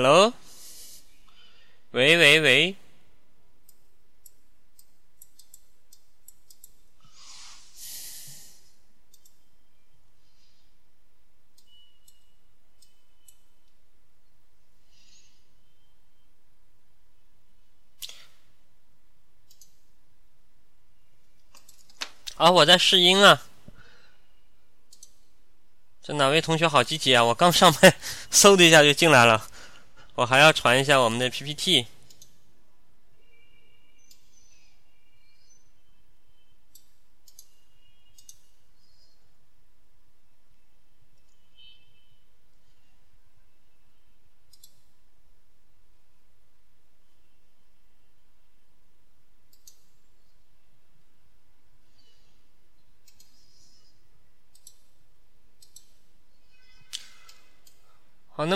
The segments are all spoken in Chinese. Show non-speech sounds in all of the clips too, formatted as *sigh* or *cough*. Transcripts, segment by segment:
Hello，喂喂喂。啊，我在试音啊。这哪位同学好积极啊！我刚上麦，*laughs* 嗖的一下就进来了。我还要传一下我们的 PPT。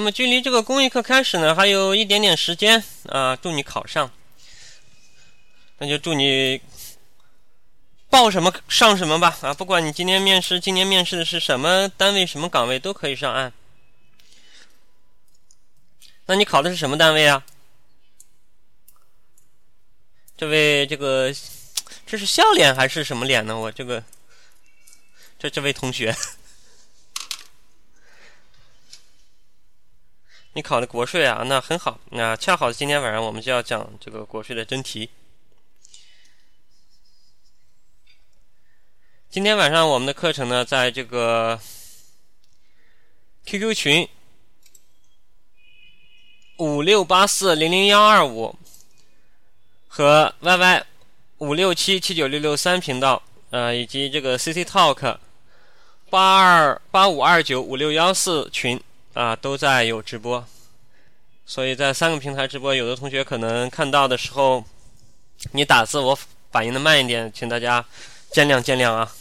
那么距离这个公益课开始呢，还有一点点时间啊！祝你考上，那就祝你报什么上什么吧啊！不管你今天面试，今年面试的是什么单位、什么岗位，都可以上岸。那你考的是什么单位啊？这位，这个这是笑脸还是什么脸呢？我这个这这位同学。你考的国税啊，那很好。那恰好今天晚上我们就要讲这个国税的真题。今天晚上我们的课程呢，在这个 QQ 群五六八四零零幺二五和 YY 五六七七九六六三频道，呃，以及这个 CC Talk 八二八五二九五六幺四群。啊，都在有直播，所以在三个平台直播，有的同学可能看到的时候，你打字我反应的慢一点，请大家见谅见谅啊。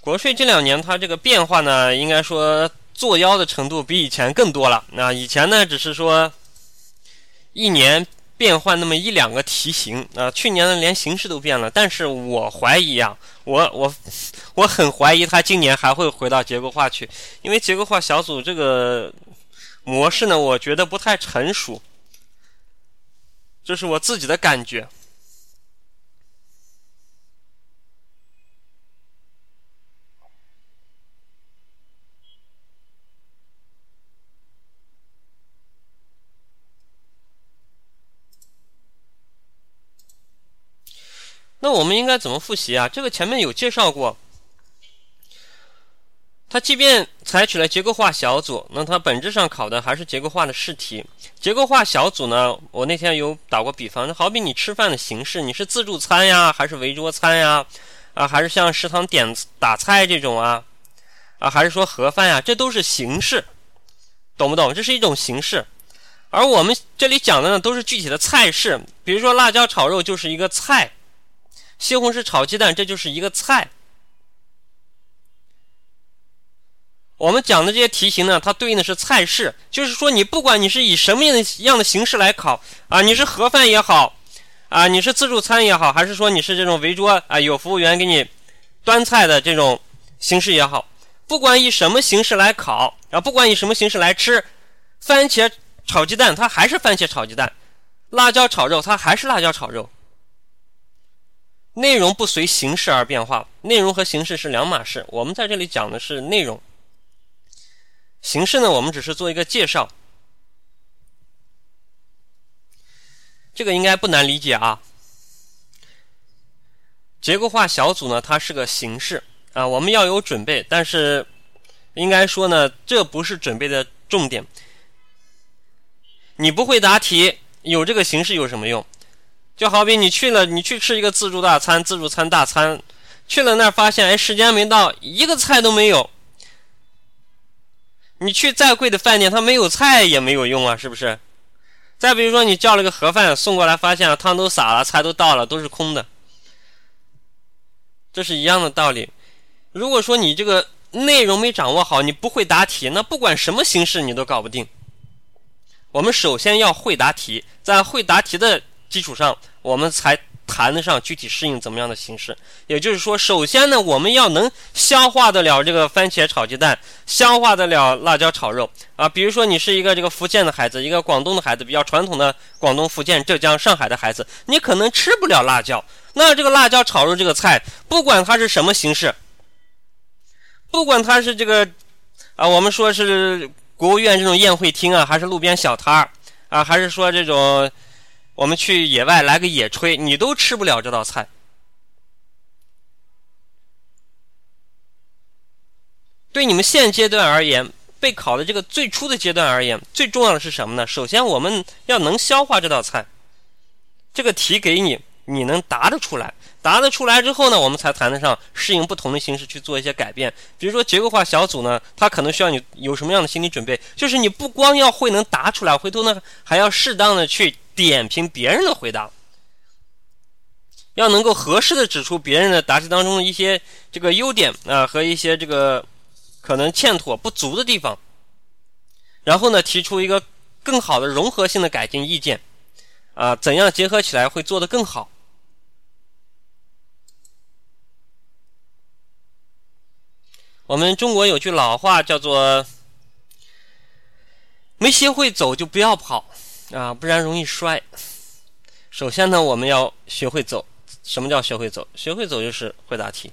国税这两年它这个变化呢，应该说作妖的程度比以前更多了。那以前呢，只是说一年。变换那么一两个题型啊，去年的连形式都变了，但是我怀疑啊，我我 *laughs* 我很怀疑他今年还会回到结构化去，因为结构化小组这个模式呢，我觉得不太成熟，这是我自己的感觉。那我们应该怎么复习啊？这个前面有介绍过。它即便采取了结构化小组，那它本质上考的还是结构化的试题。结构化小组呢，我那天有打过比方，好比你吃饭的形式，你是自助餐呀，还是围桌餐呀？啊，还是像食堂点打菜这种啊？啊，还是说盒饭呀？这都是形式，懂不懂？这是一种形式。而我们这里讲的呢，都是具体的菜式。比如说辣椒炒肉就是一个菜。西红柿炒鸡蛋，这就是一个菜。我们讲的这些题型呢，它对应的是菜式，就是说，你不管你是以什么样的样的形式来考啊，你是盒饭也好，啊，你是自助餐也好，还是说你是这种围桌啊，有服务员给你端菜的这种形式也好，不管以什么形式来考啊，不管以什么形式来吃，番茄炒鸡蛋它还是番茄炒鸡蛋，辣椒炒肉它还是辣椒炒肉。内容不随形式而变化，内容和形式是两码事。我们在这里讲的是内容，形式呢，我们只是做一个介绍。这个应该不难理解啊。结构化小组呢，它是个形式啊，我们要有准备，但是应该说呢，这不是准备的重点。你不会答题，有这个形式有什么用？就好比你去了，你去吃一个自助大餐、自助餐大餐，去了那儿发现，哎，时间没到，一个菜都没有。你去再贵的饭店，它没有菜也没有用啊，是不是？再比如说，你叫了个盒饭送过来，发现汤都洒了，菜都倒了，都是空的，这是一样的道理。如果说你这个内容没掌握好，你不会答题，那不管什么形式你都搞不定。我们首先要会答题，在会答题的。基础上，我们才谈得上具体适应怎么样的形式。也就是说，首先呢，我们要能消化得了这个番茄炒鸡蛋，消化得了辣椒炒肉啊。比如说，你是一个这个福建的孩子，一个广东的孩子，比较传统的广东、福建、浙江、上海的孩子，你可能吃不了辣椒。那这个辣椒炒肉这个菜，不管它是什么形式，不管它是这个啊，我们说是国务院这种宴会厅啊，还是路边小摊儿。啊，还是说这种，我们去野外来个野炊，你都吃不了这道菜。对你们现阶段而言，备考的这个最初的阶段而言，最重要的是什么呢？首先，我们要能消化这道菜。这个题给你，你能答得出来。答得出来之后呢，我们才谈得上适应不同的形式去做一些改变。比如说结构化小组呢，它可能需要你有什么样的心理准备？就是你不光要会能答出来，回头呢还要适当的去点评别人的回答，要能够合适的指出别人的答题当中的一些这个优点啊和一些这个可能欠妥不足的地方，然后呢提出一个更好的融合性的改进意见啊，怎样结合起来会做得更好？我们中国有句老话叫做“没学会走就不要跑。啊，不然容易摔”。首先呢，我们要学会走。什么叫学会走？学会走就是会答题。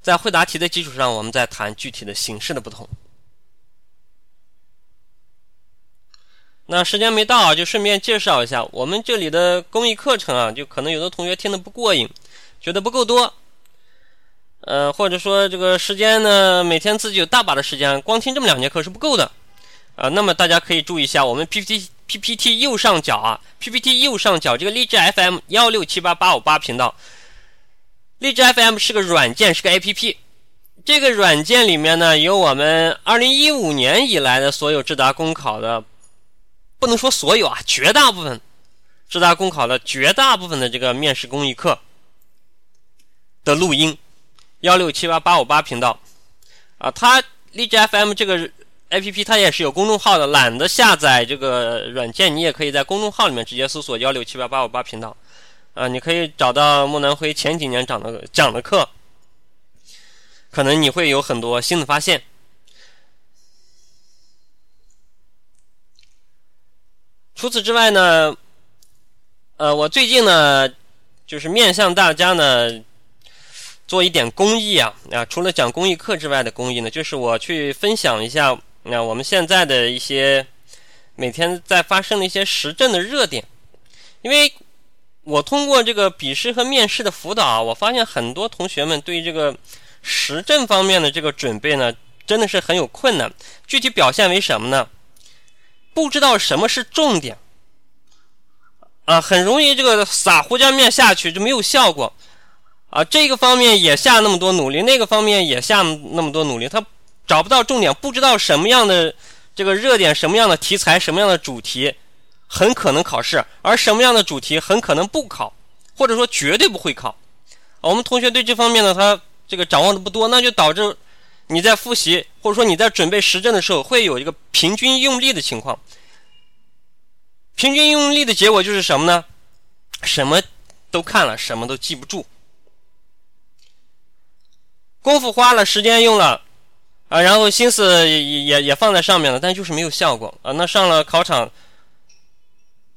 在会答题的基础上，我们再谈具体的形式的不同。那时间没到啊，就顺便介绍一下我们这里的公益课程啊，就可能有的同学听得不过瘾，觉得不够多。呃，或者说这个时间呢，每天自己有大把的时间，光听这么两节课是不够的，啊，那么大家可以注意一下，我们 PPT PPT 右上角啊，PPT 右上角这个励志 FM 幺六七八八五八频道，励志 FM 是个软件，是个 APP，这个软件里面呢，有我们二零一五年以来的所有智达公考的，不能说所有啊，绝大部分智达公考的绝大部分的这个面试公益课的录音。幺六七八八五八频道，啊，它荔枝 FM 这个 APP 它也是有公众号的，懒得下载这个软件，你也可以在公众号里面直接搜索幺六七八八五八频道，啊，你可以找到莫南辉前几年讲的讲的课，可能你会有很多新的发现。除此之外呢，呃，我最近呢，就是面向大家呢。做一点公益啊啊！除了讲公益课之外的公益呢，就是我去分享一下那我们现在的一些每天在发生的一些时政的热点。因为我通过这个笔试和面试的辅导啊，我发现很多同学们对于这个时政方面的这个准备呢，真的是很有困难。具体表现为什么呢？不知道什么是重点啊，很容易这个撒胡椒面下去就没有效果。啊，这个方面也下那么多努力，那个方面也下那么多努力，他找不到重点，不知道什么样的这个热点、什么样的题材、什么样的主题很可能考试，而什么样的主题很可能不考，或者说绝对不会考。我们同学对这方面呢，他这个掌握的不多，那就导致你在复习或者说你在准备时政的时候，会有一个平均用力的情况。平均用力的结果就是什么呢？什么都看了，什么都记不住。功夫花了，时间用了，啊，然后心思也也也放在上面了，但就是没有效果啊。那上了考场，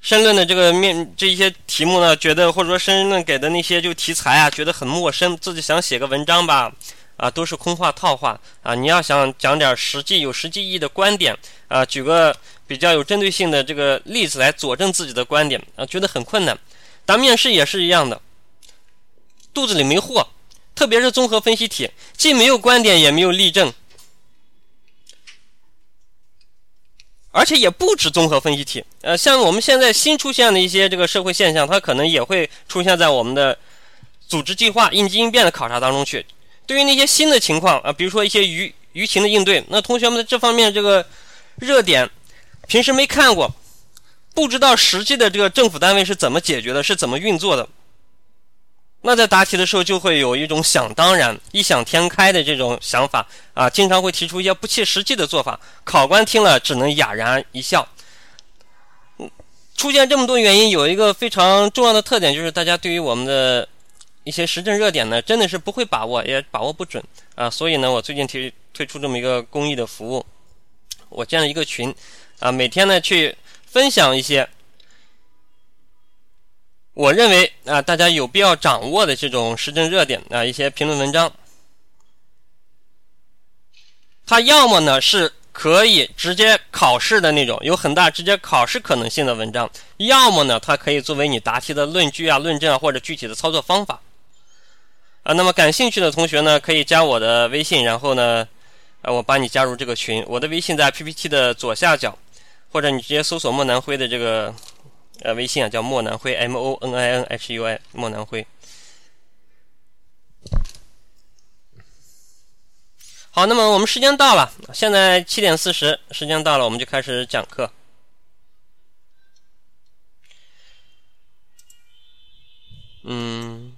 申论的这个面这一些题目呢，觉得或者说申论给的那些就题材啊，觉得很陌生，自己想写个文章吧，啊，都是空话套话啊。你要想讲点实际有实际意义的观点啊，举个比较有针对性的这个例子来佐证自己的观点啊，觉得很困难。答面试也是一样的，肚子里没货。特别是综合分析题，既没有观点，也没有例证，而且也不止综合分析题。呃，像我们现在新出现的一些这个社会现象，它可能也会出现在我们的组织计划、应急应变的考察当中去。对于那些新的情况啊，比如说一些舆舆情的应对，那同学们的这方面这个热点，平时没看过，不知道实际的这个政府单位是怎么解决的，是怎么运作的。那在答题的时候就会有一种想当然、异想天开的这种想法啊，经常会提出一些不切实际的做法，考官听了只能哑然一笑。出现这么多原因，有一个非常重要的特点，就是大家对于我们的一些时政热点呢，真的是不会把握，也把握不准啊。所以呢，我最近推推出这么一个公益的服务，我建了一个群啊，每天呢去分享一些我认为啊大家有必要掌握的这种时政热点啊一些评论文章。它要么呢是。可以直接考试的那种，有很大直接考试可能性的文章，要么呢，它可以作为你答题的论据啊、论证啊，或者具体的操作方法啊。那么感兴趣的同学呢，可以加我的微信，然后呢，呃，我把你加入这个群。我的微信在 PPT 的左下角，或者你直接搜索莫南辉的这个呃微信啊，叫莫南辉 M O N I N H U I 莫南辉。好，那么我们时间到了，现在七点四十，时间到了，我们就开始讲课。嗯，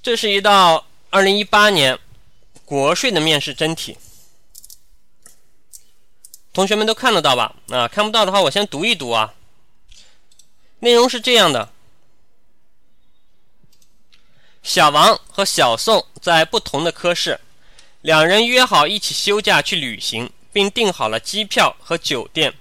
这是一道二零一八年国税的面试真题，同学们都看得到吧？啊，看不到的话，我先读一读啊。内容是这样的：小王和小宋在不同的科室，两人约好一起休假去旅行，并订好了机票和酒店。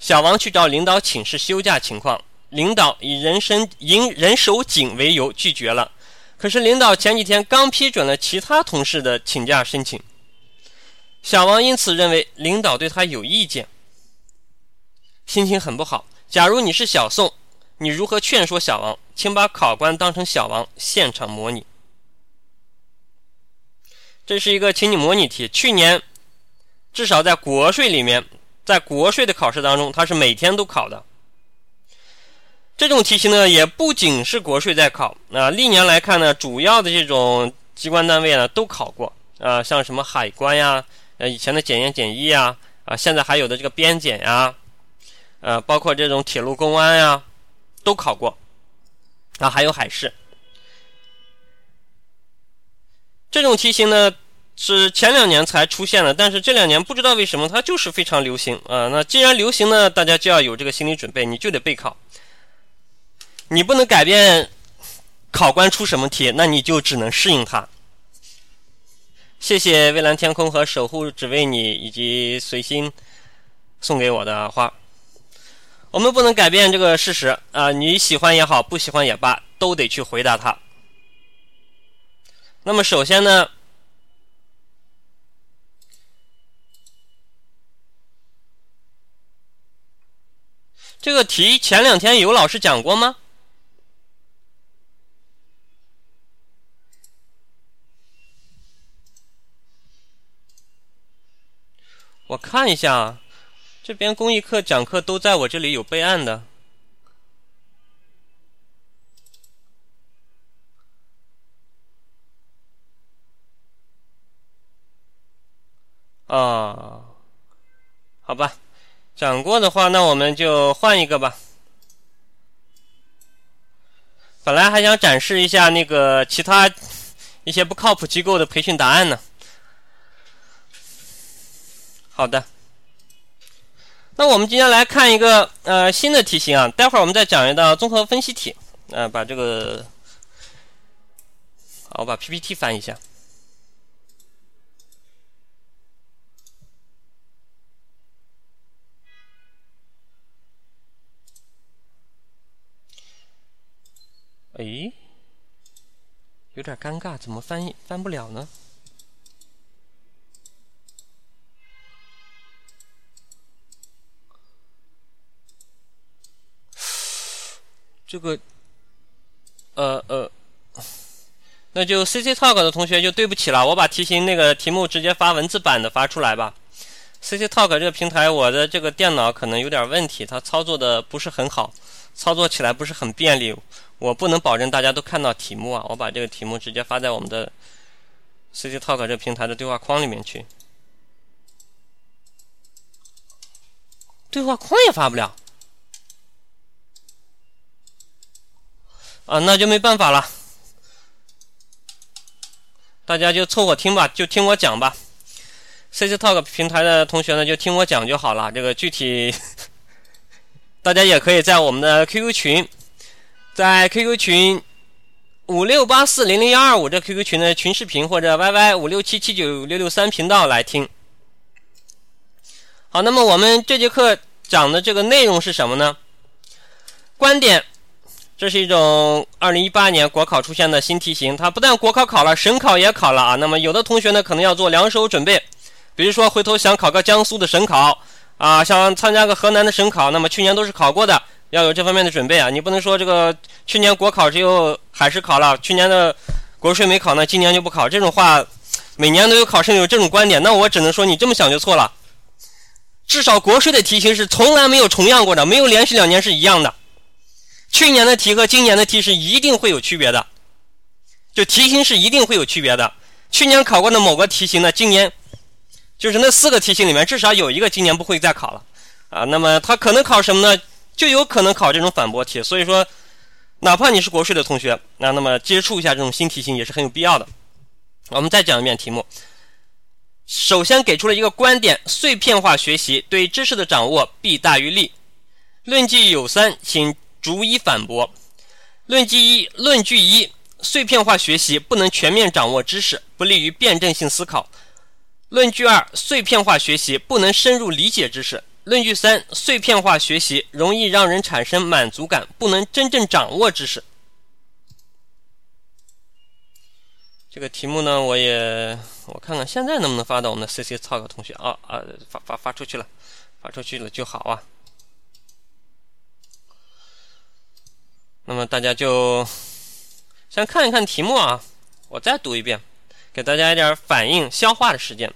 小王去找领导请示休假情况，领导以人身因人手紧为由拒绝了。可是领导前几天刚批准了其他同事的请假申请，小王因此认为领导对他有意见，心情很不好。假如你是小宋，你如何劝说小王？请把考官当成小王，现场模拟。这是一个情景模拟题。去年，至少在国税里面，在国税的考试当中，它是每天都考的。这种题型呢，也不仅是国税在考啊，历年来看呢，主要的这种机关单位呢都考过啊，像什么海关呀，呃，以前的检验检疫呀，啊，现在还有的这个边检呀。呃，包括这种铁路公安呀，都考过，啊，还有海事。这种题型呢是前两年才出现的，但是这两年不知道为什么它就是非常流行啊。那既然流行呢，大家就要有这个心理准备，你就得备考。你不能改变考官出什么题，那你就只能适应它。谢谢蔚蓝天空和守护只为你以及随心送给我的花。我们不能改变这个事实啊！你喜欢也好，不喜欢也罢，都得去回答他。那么，首先呢，这个题前两天有老师讲过吗？我看一下。这边公益课讲课都在我这里有备案的啊，好吧，讲过的话，那我们就换一个吧。本来还想展示一下那个其他一些不靠谱机构的培训答案呢。好的。那我们今天来看一个呃新的题型啊，待会儿我们再讲一道综合分析题。呃，把这个，好，我把 PPT 翻一下。哎，有点尴尬，怎么翻译翻不了呢？这个，呃呃，那就 CC Talk 的同学就对不起了，我把题型那个题目直接发文字版的发出来吧。CC Talk 这个平台，我的这个电脑可能有点问题，它操作的不是很好，操作起来不是很便利，我不能保证大家都看到题目啊。我把这个题目直接发在我们的 CC Talk 这个平台的对话框里面去，对话框也发不了。啊，那就没办法了。大家就凑合听吧，就听我讲吧。CC Talk 平台的同学呢，就听我讲就好了。这个具体，*laughs* 大家也可以在我们的 QQ 群，在 QQ 群五六八四零零幺二五这 QQ 群的群视频，或者 YY 五六七七九六六三频道来听。好，那么我们这节课讲的这个内容是什么呢？观点，这是一种二零一八年国考出现的新题型。它不但国考考了，省考也考了啊。那么有的同学呢，可能要做两手准备。比如说，回头想考个江苏的省考啊，想参加个河南的省考，那么去年都是考过的，要有这方面的准备啊。你不能说这个去年国考只有海试考了，去年的国税没考呢，今年就不考。这种话，每年都有考生有这种观点，那我只能说你这么想就错了。至少国税的题型是从来没有重样过的，没有连续两年是一样的。去年的题和今年的题是一定会有区别的，就题型是一定会有区别的。去年考过的某个题型呢，今年。就是那四个题型里面，至少有一个今年不会再考了，啊，那么它可能考什么呢？就有可能考这种反驳题。所以说，哪怕你是国税的同学，那那么接触一下这种新题型也是很有必要的。我们再讲一遍题目。首先给出了一个观点：碎片化学习对知识的掌握弊大于利。论据有三，请逐一反驳。论据一：论据一，碎片化学习不能全面掌握知识，不利于辩证性思考。论据二：碎片化学习不能深入理解知识。论据三：碎片化学习容易让人产生满足感，不能真正掌握知识。这个题目呢，我也我看看现在能不能发到我们的 CC Talk 同学啊啊，发发发出去了，发出去了就好啊。那么大家就先看一看题目啊，我再读一遍，给大家一点反应消化的时间。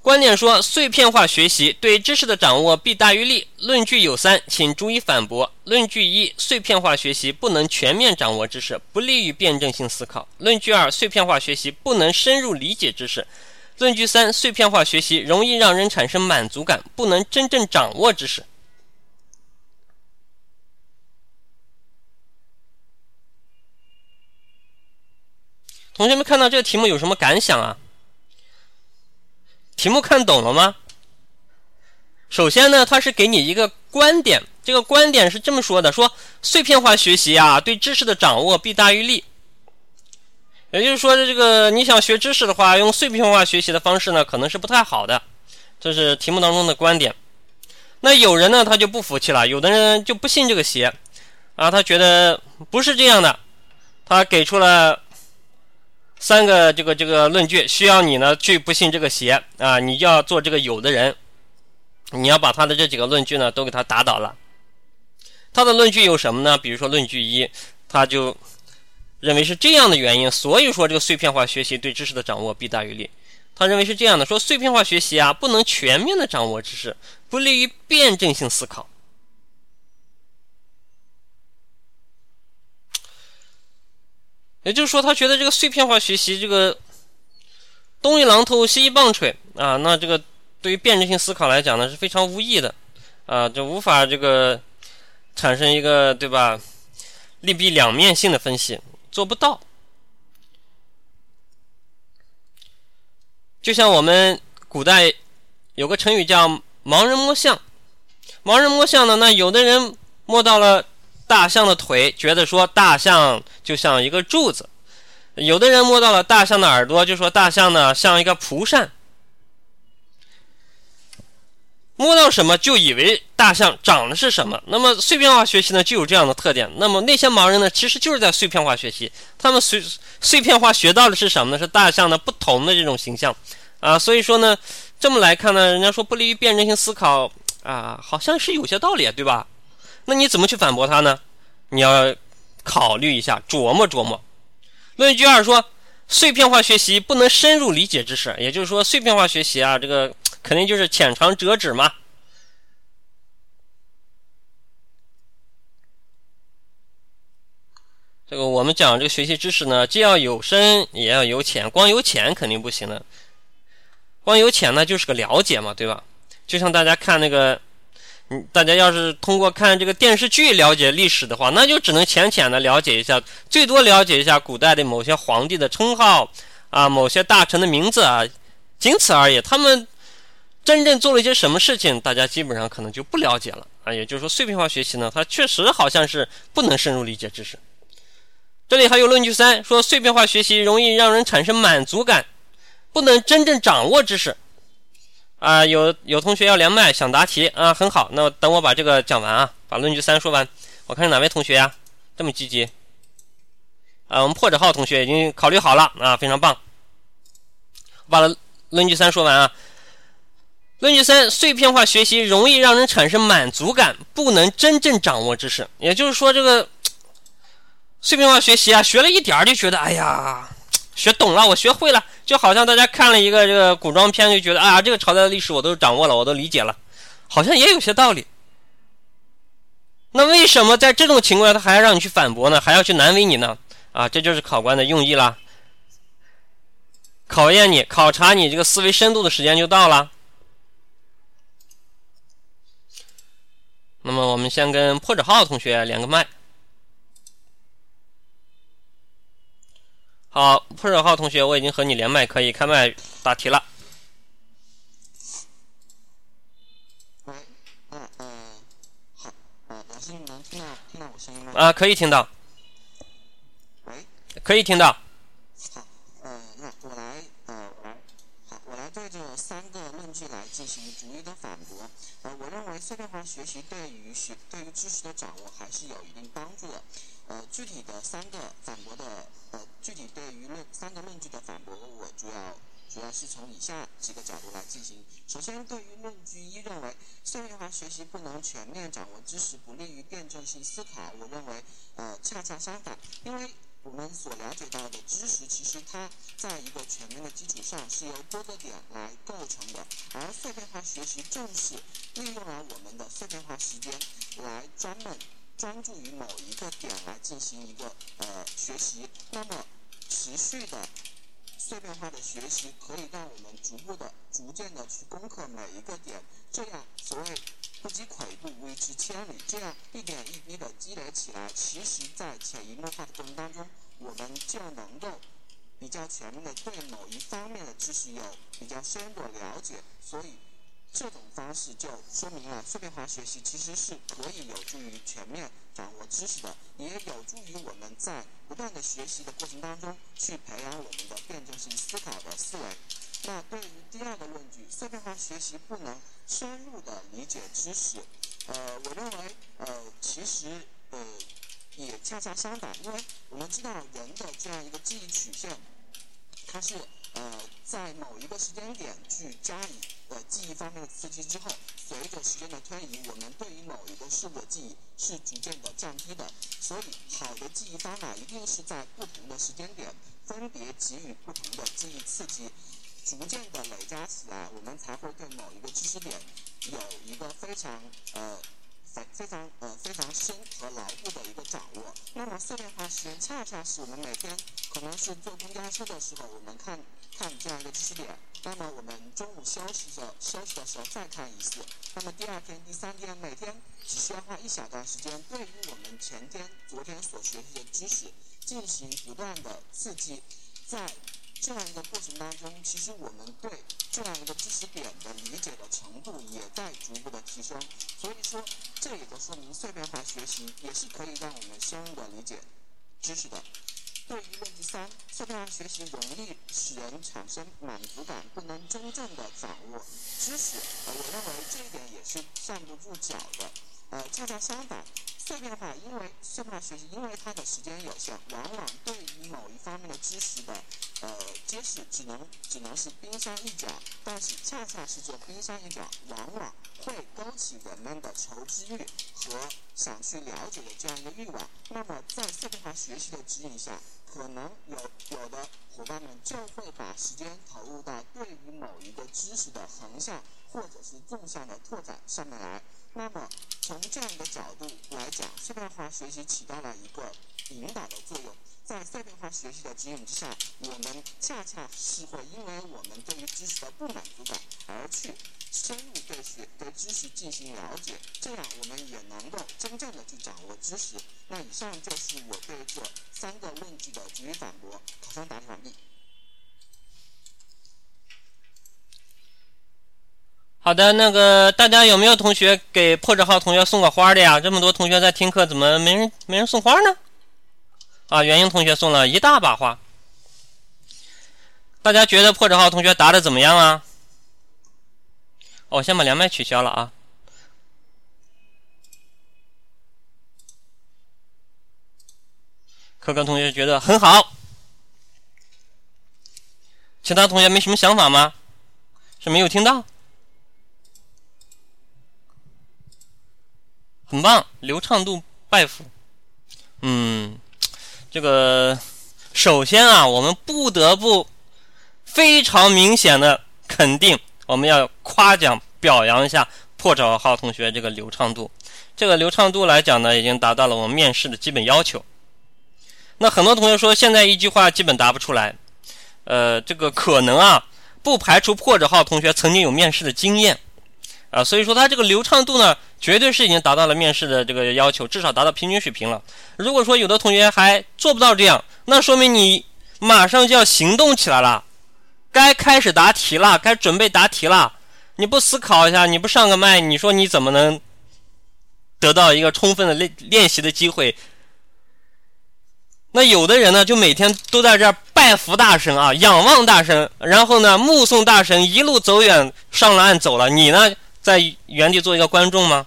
观点说，碎片化学习对知识的掌握弊大于利。论据有三，请逐一反驳。论据一：碎片化学习不能全面掌握知识，不利于辩证性思考。论据二：碎片化学习不能深入理解知识。论据三：碎片化学习容易让人产生满足感，不能真正掌握知识。同学们看到这个题目有什么感想啊？题目看懂了吗？首先呢，它是给你一个观点，这个观点是这么说的：说碎片化学习啊，对知识的掌握弊大于利。也就是说，这个你想学知识的话，用碎片化学习的方式呢，可能是不太好的。这是题目当中的观点。那有人呢，他就不服气了，有的人就不信这个邪啊，他觉得不是这样的，他给出了。三个这个这个论据需要你呢去不信这个邪啊，你就要做这个有的人，你要把他的这几个论据呢都给他打倒了。他的论据有什么呢？比如说论据一，他就认为是这样的原因，所以说这个碎片化学习对知识的掌握弊大于利。他认为是这样的，说碎片化学习啊不能全面的掌握知识，不利于辩证性思考。也就是说，他觉得这个碎片化学习，这个东一榔头西一棒槌啊，那这个对于辩证性思考来讲呢，是非常无益的啊，就无法这个产生一个对吧利弊两面性的分析，做不到。就像我们古代有个成语叫“盲人摸象”，盲人摸象呢，那有的人摸到了。大象的腿，觉得说大象就像一个柱子；有的人摸到了大象的耳朵，就说大象呢像一个蒲扇。摸到什么就以为大象长的是什么。那么碎片化学习呢就有这样的特点。那么那些盲人呢，其实就是在碎片化学习。他们碎碎片化学到的是什么呢？是大象的不同的这种形象啊。所以说呢，这么来看呢，人家说不利于辩证性思考啊，好像是有些道理，对吧？那你怎么去反驳他呢？你要考虑一下，琢磨琢磨。论据二说，碎片化学习不能深入理解知识，也就是说，碎片化学习啊，这个肯定就是浅尝辄止嘛。这个我们讲这个学习知识呢，既要有深，也要有浅，光有浅肯定不行的。光有浅呢，就是个了解嘛，对吧？就像大家看那个。嗯，大家要是通过看这个电视剧了解历史的话，那就只能浅浅的了解一下，最多了解一下古代的某些皇帝的称号啊某些大臣的名字啊，仅此而已。他们真正做了一些什么事情，大家基本上可能就不了解了啊。也就是说，碎片化学习呢，它确实好像是不能深入理解知识。这里还有论据三，说碎片化学习容易让人产生满足感，不能真正掌握知识。啊，有有同学要连麦想答题啊，很好，那等我把这个讲完啊，把论据三说完。我看是哪位同学呀？这么积极。啊，我们破折号同学已经考虑好了啊，非常棒。我把论据三说完啊。论据三，碎片化学习容易让人产生满足感，不能真正掌握知识。也就是说，这个 *tsk* 碎片化学习啊，学了一点儿就觉得，哎呀。学懂了，我学会了，就好像大家看了一个这个古装片，就觉得啊，这个朝代的历史我都掌握了，我都理解了，好像也有些道理。那为什么在这种情况下，他还要让你去反驳呢？还要去难为你呢？啊，这就是考官的用意啦，考验你、考察你这个思维深度的时间就到了。那么，我们先跟破折号同学连个麦。好，破折号同学，我已经和你连麦，可以开麦答题了。好，呃，老师，你能听到听到我声音吗？啊，可以听到。喂，可以听到。好，呃，那我来，呃，我来，好，我来对这三个论据来进行逐一的反驳。呃，我认为碎片化学习对于学对于知识的掌握还是有一定帮助的。呃，具体的三个反驳的，呃，具体对于论三个论据的反驳，我主要主要是从以下几个角度来进行。首先，对于论据一认为碎片化学习不能全面掌握知识，不利于辩证性思考，我认为，呃，恰恰相反，因为我们所了解到的知识，其实它在一个全面的基础上是由多个点来构成的，而碎片化学习正是利用了我们的碎片化时间来专门。专注于某一个点来进行一个呃学习，那么持续的碎片化的学习可以让我们逐步的、逐渐的去攻克每一个点，这样所谓不积跬步，无以至千里，这样一点一滴的积累起来，其实在潜移默化的过程当中，我们就能够比较全面的对某一方面的知识有比较深入的了解，所以。这种方式就说明了碎片化学习其实是可以有助于全面掌握知识的，也有助于我们在不断的学习的过程当中去培养我们的辩证性思考的思维。那对于第二个论据，碎片化学习不能深入的理解知识，呃，我认为，呃，其实，呃，也恰恰相反，因为我们知道人的这样一个记忆曲线，它是。呃，在某一个时间点去加以呃记忆方面的刺激之后，随着时间的推移，我们对于某一个事物的记忆是逐渐的降低的。所以，好的记忆方法一定是在不同的时间点分别给予不同的记忆刺激，逐渐的累加起来，我们才会对某一个知识点有一个非常呃。非非常呃非常深和牢固的一个掌握。那么碎片化时间恰恰是我们每天可能是坐公交车的时候，我们看看这样一个知识点。那么我们中午休息的休息的时候再看一次。那么第二天、第三天，每天只需要花一小段时间，对于我们前天、昨天所学习的知识进行不断的刺激，在。这样一个过程当中，其实我们对这样一个知识点的理解的程度也在逐步的提升。所以说，这也就说明碎片化学习也是可以让我们深入的理解知识的。对于问题三，碎片化学习容易使人产生满足感，不能真正的掌握知识。我认为这一点也是站不住脚的。呃，恰恰相反。碎片化，因为碎片化学习，因为它的时间有限，往往对于某一方面的知识的呃揭示，只能只能是冰山一角。但是恰恰是这冰山一角，往往会勾起人们的求知欲和想去了解的这样一个欲望。那么在碎片化学习的指引下，可能有有的伙伴们就会把时间投入到对于某一个知识的横向或者是纵向的拓展上面来。那么，从这样一个角度来讲，碎片化。学习起到了一个引导的作用。在碎片化。学习的指引之下，我们恰恰是会因为我们对于知识的不满足感而去深入对学对知识进行了解，这样我们也能够真正的去掌握知识。那以上就是我对这三个论据的逐一反驳。考生答题完毕。好的，那个大家有没有同学给破折号同学送过花的呀？这么多同学在听课，怎么没人没人送花呢？啊，元英同学送了一大把花。大家觉得破折号同学答的怎么样啊？我先把连麦取消了啊。可可同学觉得很好，其他同学没什么想法吗？是没有听到？很棒，流畅度拜服。嗯，这个首先啊，我们不得不非常明显的肯定，我们要夸奖表扬一下破折号同学这个流畅度。这个流畅度来讲呢，已经达到了我们面试的基本要求。那很多同学说现在一句话基本答不出来，呃，这个可能啊，不排除破折号同学曾经有面试的经验。啊，所以说它这个流畅度呢，绝对是已经达到了面试的这个要求，至少达到平均水平了。如果说有的同学还做不到这样，那说明你马上就要行动起来了，该开始答题了，该准备答题了。你不思考一下，你不上个麦，你说你怎么能得到一个充分的练练习的机会？那有的人呢，就每天都在这儿拜服大神啊，仰望大神，然后呢，目送大神一路走远，上了岸走了。你呢？在原地做一个观众吗？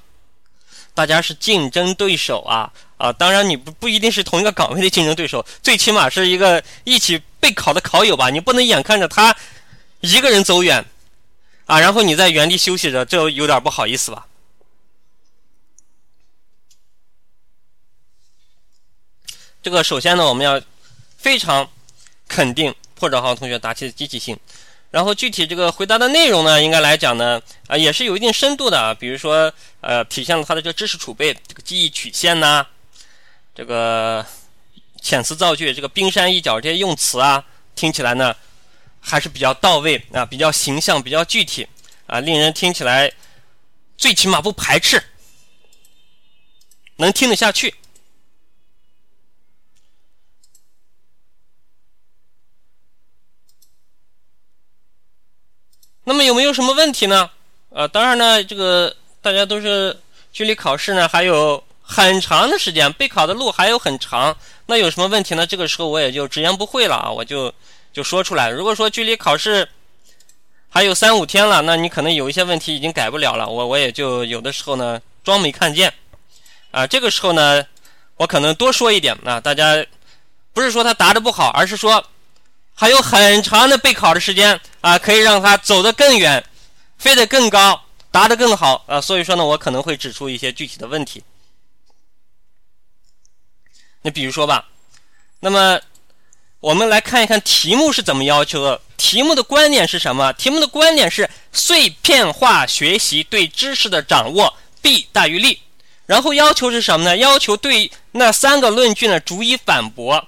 大家是竞争对手啊啊！当然你不不一定是同一个岗位的竞争对手，最起码是一个一起备考的考友吧。你不能眼看着他一个人走远啊，然后你在原地休息着，这有点不好意思吧？这个首先呢，我们要非常肯定破折号同学答题的积极性。然后具体这个回答的内容呢，应该来讲呢，啊，也是有一定深度的。比如说，呃，体现了他的这个知识储备，这个记忆曲线呐，这个遣词造句，这个冰山一角这些用词啊，听起来呢还是比较到位啊，比较形象，比较具体啊，令人听起来最起码不排斥，能听得下去。那么有没有什么问题呢？呃，当然呢，这个大家都是距离考试呢还有很长的时间，备考的路还有很长。那有什么问题呢？这个时候我也就直言不讳了啊，我就就说出来。如果说距离考试还有三五天了，那你可能有一些问题已经改不了了，我我也就有的时候呢装没看见啊。这个时候呢，我可能多说一点啊，大家不是说他答的不好，而是说。还有很长的备考的时间啊，可以让他走得更远，飞得更高，答得更好啊。所以说呢，我可能会指出一些具体的问题。你比如说吧，那么我们来看一看题目是怎么要求的。题目的观点是什么？题目的观点是碎片化学习对知识的掌握弊大于利。然后要求是什么呢？要求对那三个论据呢逐一反驳。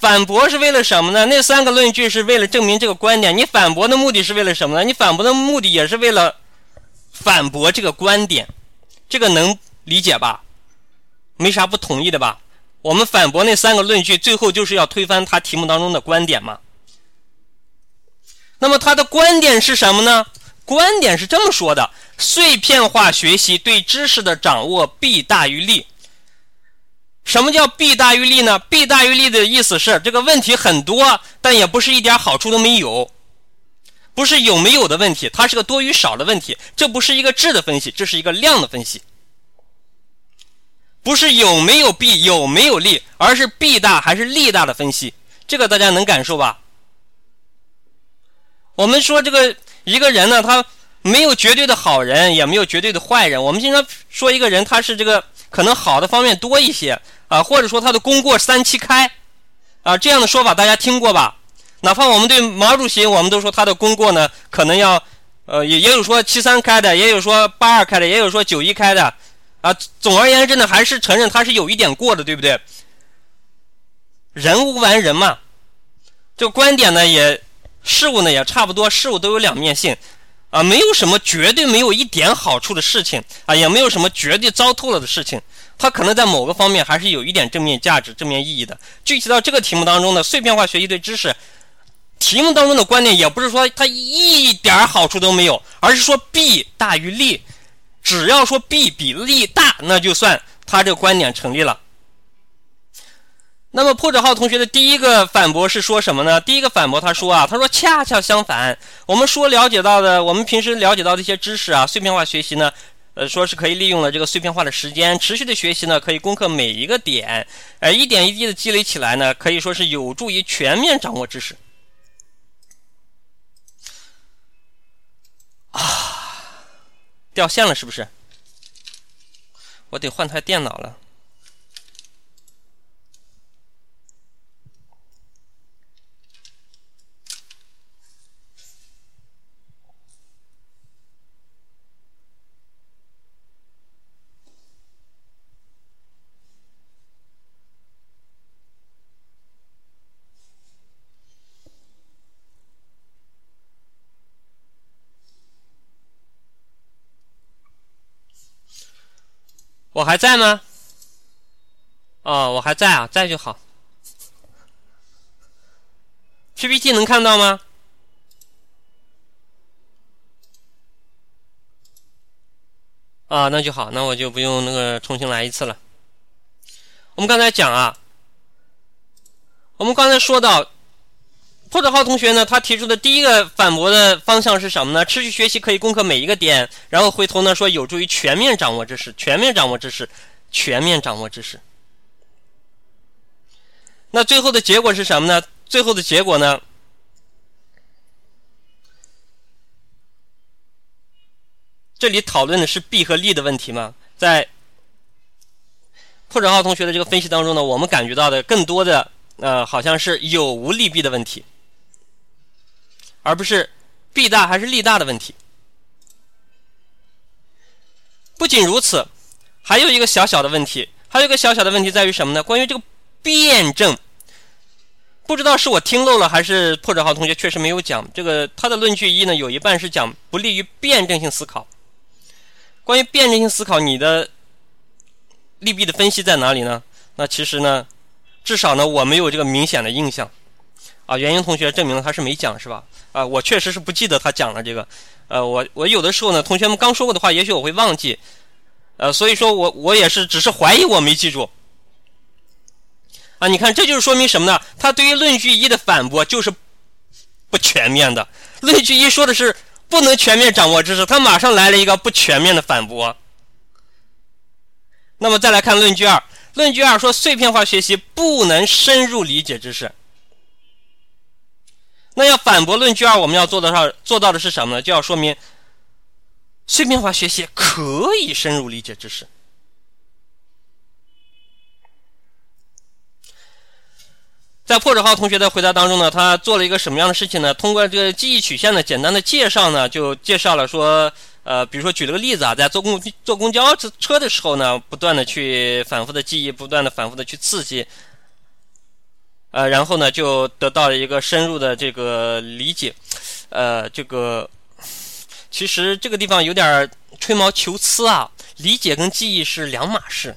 反驳是为了什么呢？那三个论据是为了证明这个观点。你反驳的目的是为了什么呢？你反驳的目的也是为了反驳这个观点，这个能理解吧？没啥不同意的吧？我们反驳那三个论据，最后就是要推翻他题目当中的观点嘛。那么他的观点是什么呢？观点是这么说的：碎片化学习对知识的掌握弊大于利。什么叫弊大于利呢？弊大于利的意思是这个问题很多，但也不是一点好处都没有，不是有没有的问题，它是个多与少的问题。这不是一个质的分析，这是一个量的分析，不是有没有弊有没有利，而是弊大还是利大的分析。这个大家能感受吧？我们说这个一个人呢，他没有绝对的好人，也没有绝对的坏人。我们经常说一个人他是这个可能好的方面多一些。啊，或者说他的功过三七开，啊，这样的说法大家听过吧？哪怕我们对毛主席，我们都说他的功过呢，可能要，呃，也也有说七三开的，也有说八二开的，也有说九一开的，啊，总而言之呢，还是承认他是有一点过的，对不对？人无完人嘛，这个观点呢，也事物呢也差不多，事物都有两面性，啊，没有什么绝对没有一点好处的事情，啊，也没有什么绝对糟透了的事情。它可能在某个方面还是有一点正面价值、正面意义的。具体到这个题目当中呢，碎片化学习对知识，题目当中的观点也不是说它一点好处都没有，而是说弊大于利。只要说弊比利大，那就算他这个观点成立了。那么破折号同学的第一个反驳是说什么呢？第一个反驳他说啊，他说恰恰相反，我们说了解到的，我们平时了解到的一些知识啊，碎片化学习呢，呃，说是可以利用了这个碎片化的时间，持续的学习呢，可以攻克每一个点，呃，一点一滴的积累起来呢，可以说是有助于全面掌握知识。啊，掉线了是不是？我得换台电脑了。我还在吗？哦，我还在啊，在就好。PPT 能看到吗？啊，那就好，那我就不用那个重新来一次了。我们刚才讲啊，我们刚才说到。破折号同学呢，他提出的第一个反驳的方向是什么呢？持续学习可以攻克每一个点，然后回头呢说有助于全面掌握知识，全面掌握知识，全面掌握知识。那最后的结果是什么呢？最后的结果呢？这里讨论的是弊和利的问题吗？在破折号同学的这个分析当中呢，我们感觉到的更多的呃，好像是有无利弊的问题。而不是弊大还是利大的问题。不仅如此，还有一个小小的问题，还有一个小小的问题在于什么呢？关于这个辩证，不知道是我听漏了，还是破折号同学确实没有讲。这个他的论据一呢，有一半是讲不利于辩证性思考。关于辩证性思考，你的利弊的分析在哪里呢？那其实呢，至少呢，我没有这个明显的印象。啊，袁英同学证明了他是没讲是吧？啊，我确实是不记得他讲了这个。呃，我我有的时候呢，同学们刚说过的话，也许我会忘记。呃，所以说我我也是只是怀疑我没记住。啊，你看这就是说明什么呢？他对于论据一的反驳就是不全面的。论据一说的是不能全面掌握知识，他马上来了一个不全面的反驳。那么再来看论据二，论据二说碎片化学习不能深入理解知识。那要反驳论据二，我们要做得上做到的是什么呢？就要说明碎片化学习可以深入理解知识。在破折号同学的回答当中呢，他做了一个什么样的事情呢？通过这个记忆曲线的简单的介绍呢，就介绍了说，呃，比如说举了个例子啊，在坐公坐公交车的时候呢，不断的去反复的记忆，不断的反复的去刺激。呃，然后呢，就得到了一个深入的这个理解。呃，这个其实这个地方有点吹毛求疵啊，理解跟记忆是两码事。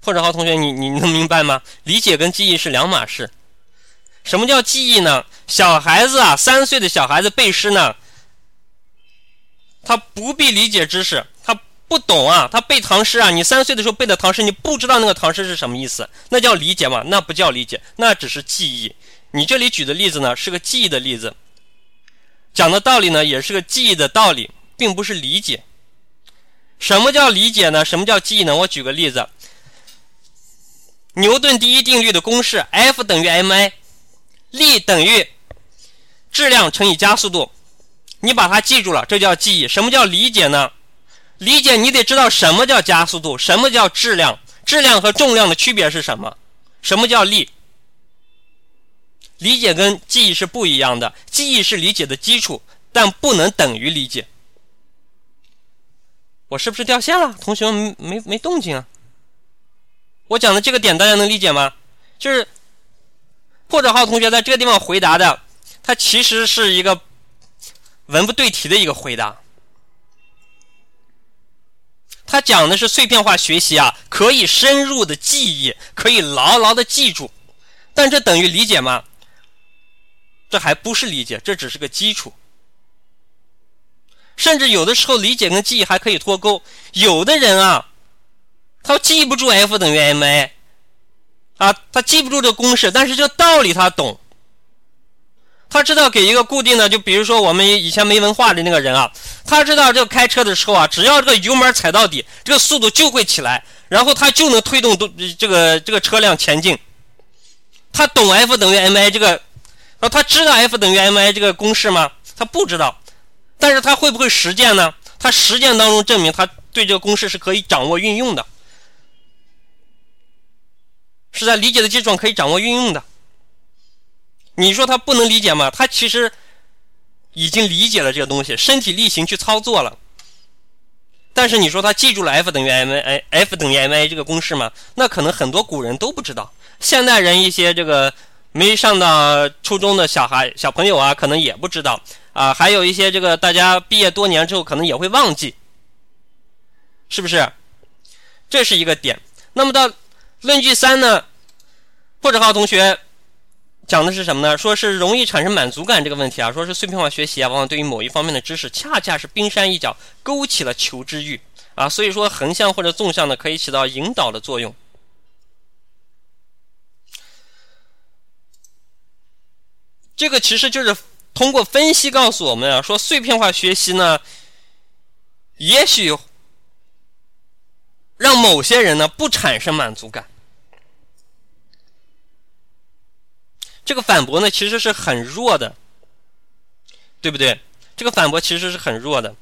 破折号同学，你你能明白吗？理解跟记忆是两码事。什么叫记忆呢？小孩子啊，三岁的小孩子背诗呢，他不必理解知识。他不懂啊，他背唐诗啊，你三岁的时候背的唐诗，你不知道那个唐诗是什么意思，那叫理解吗？那不叫理解，那只是记忆。你这里举的例子呢，是个记忆的例子，讲的道理呢，也是个记忆的道理，并不是理解。什么叫理解呢？什么叫记忆呢？我举个例子，牛顿第一定律的公式：F 等于 ma，力等于质量乘以加速度，你把它记住了，这叫记忆。什么叫理解呢？理解你得知道什么叫加速度，什么叫质量，质量和重量的区别是什么？什么叫力？理解跟记忆是不一样的，记忆是理解的基础，但不能等于理解。我是不是掉线了？同学们没没动静啊？我讲的这个点大家能理解吗？就是破折号同学在这个地方回答的，他其实是一个文不对题的一个回答。它讲的是碎片化学习啊，可以深入的记忆，可以牢牢的记住。但这等于理解吗？这还不是理解，这只是个基础。甚至有的时候理解跟记忆还可以脱钩。有的人啊，他记不住 F 等于 ma，啊，他记不住这公式，但是这道理他懂。他知道给一个固定的，就比如说我们以前没文化的那个人啊，他知道这个开车的时候啊，只要这个油门踩到底，这个速度就会起来，然后他就能推动都这个这个车辆前进。他懂 F 等于 ma 这个，啊，他知道 F 等于 ma 这个公式吗？他不知道，但是他会不会实践呢？他实践当中证明他对这个公式是可以掌握运用的，是在理解的基础上可以掌握运用的。你说他不能理解吗？他其实已经理解了这个东西，身体力行去操作了。但是你说他记住了 F 等于 ma，F 等于 ma 这个公式吗？那可能很多古人都不知道。现代人一些这个没上到初中的小孩、小朋友啊，可能也不知道啊。还有一些这个大家毕业多年之后，可能也会忘记，是不是？这是一个点。那么到论据三呢？破折号同学。讲的是什么呢？说是容易产生满足感这个问题啊，说是碎片化学习啊，往往对于某一方面的知识，恰恰是冰山一角，勾起了求知欲啊。所以说横向或者纵向的可以起到引导的作用。这个其实就是通过分析告诉我们啊，说碎片化学习呢，也许让某些人呢不产生满足感。这个反驳呢，其实是很弱的，对不对？这个反驳其实是很弱的，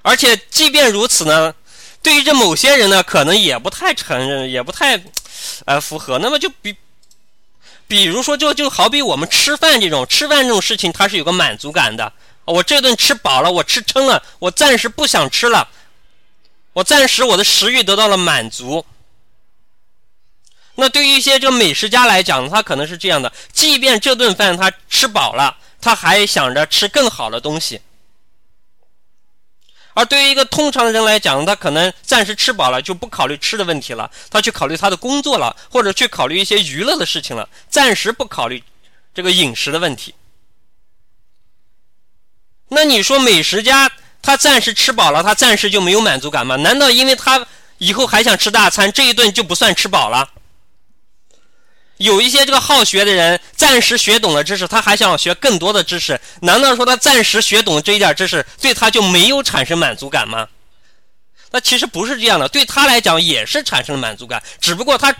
而且即便如此呢，对于这某些人呢，可能也不太承认，也不太，呃，符合。那么就比，比如说，就就好比我们吃饭这种，吃饭这种事情，它是有个满足感的。我这顿吃饱了，我吃撑了，我暂时不想吃了，我暂时我的食欲得到了满足。那对于一些这个美食家来讲，他可能是这样的：，即便这顿饭他吃饱了，他还想着吃更好的东西；，而对于一个通常的人来讲，他可能暂时吃饱了就不考虑吃的问题了，他去考虑他的工作了，或者去考虑一些娱乐的事情了，暂时不考虑这个饮食的问题。那你说美食家他暂时吃饱了，他暂时就没有满足感吗？难道因为他以后还想吃大餐，这一顿就不算吃饱了？有一些这个好学的人，暂时学懂了知识，他还想学更多的知识。难道说他暂时学懂这一点知识，对他就没有产生满足感吗？那其实不是这样的，对他来讲也是产生了满足感，只不过他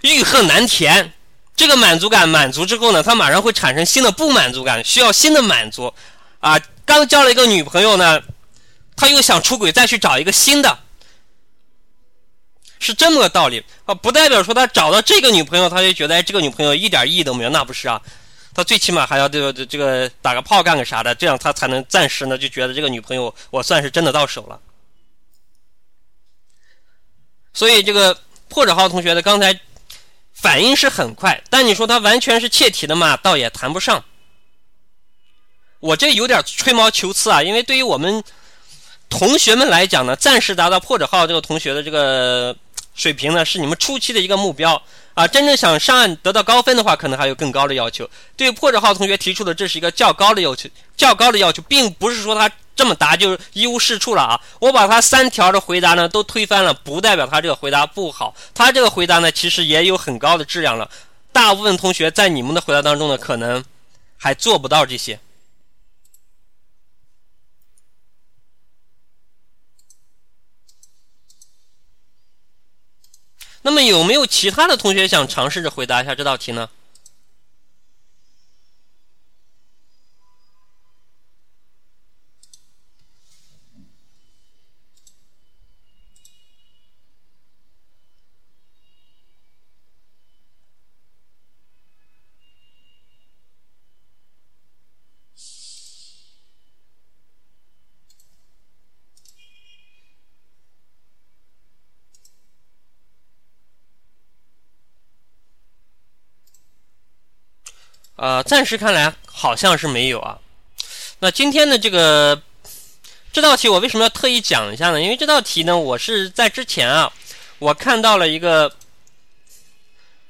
欲壑难填。这个满足感满足之后呢，他马上会产生新的不满足感，需要新的满足。啊，刚交了一个女朋友呢，他又想出轨，再去找一个新的。是这么个道理啊，不代表说他找到这个女朋友，他就觉得这个女朋友一点意义都没有，那不是啊，他最起码还要这个这个打个炮干个啥的，这样他才能暂时呢就觉得这个女朋友我算是真的到手了。所以这个破折号同学的刚才反应是很快，但你说他完全是切题的嘛，倒也谈不上。我这有点吹毛求疵啊，因为对于我们同学们来讲呢，暂时达到破折号这个同学的这个。水平呢是你们初期的一个目标啊，真正想上岸得到高分的话，可能还有更高的要求。对破折号同学提出的，这是一个较高的要求，较高的要求，并不是说他这么答就一无是处了啊。我把他三条的回答呢都推翻了，不代表他这个回答不好，他这个回答呢其实也有很高的质量了。大部分同学在你们的回答当中呢，可能还做不到这些。那么有没有其他的同学想尝试着回答一下这道题呢？呃，暂时看来好像是没有啊。那今天的这个这道题我为什么要特意讲一下呢？因为这道题呢，我是在之前啊，我看到了一个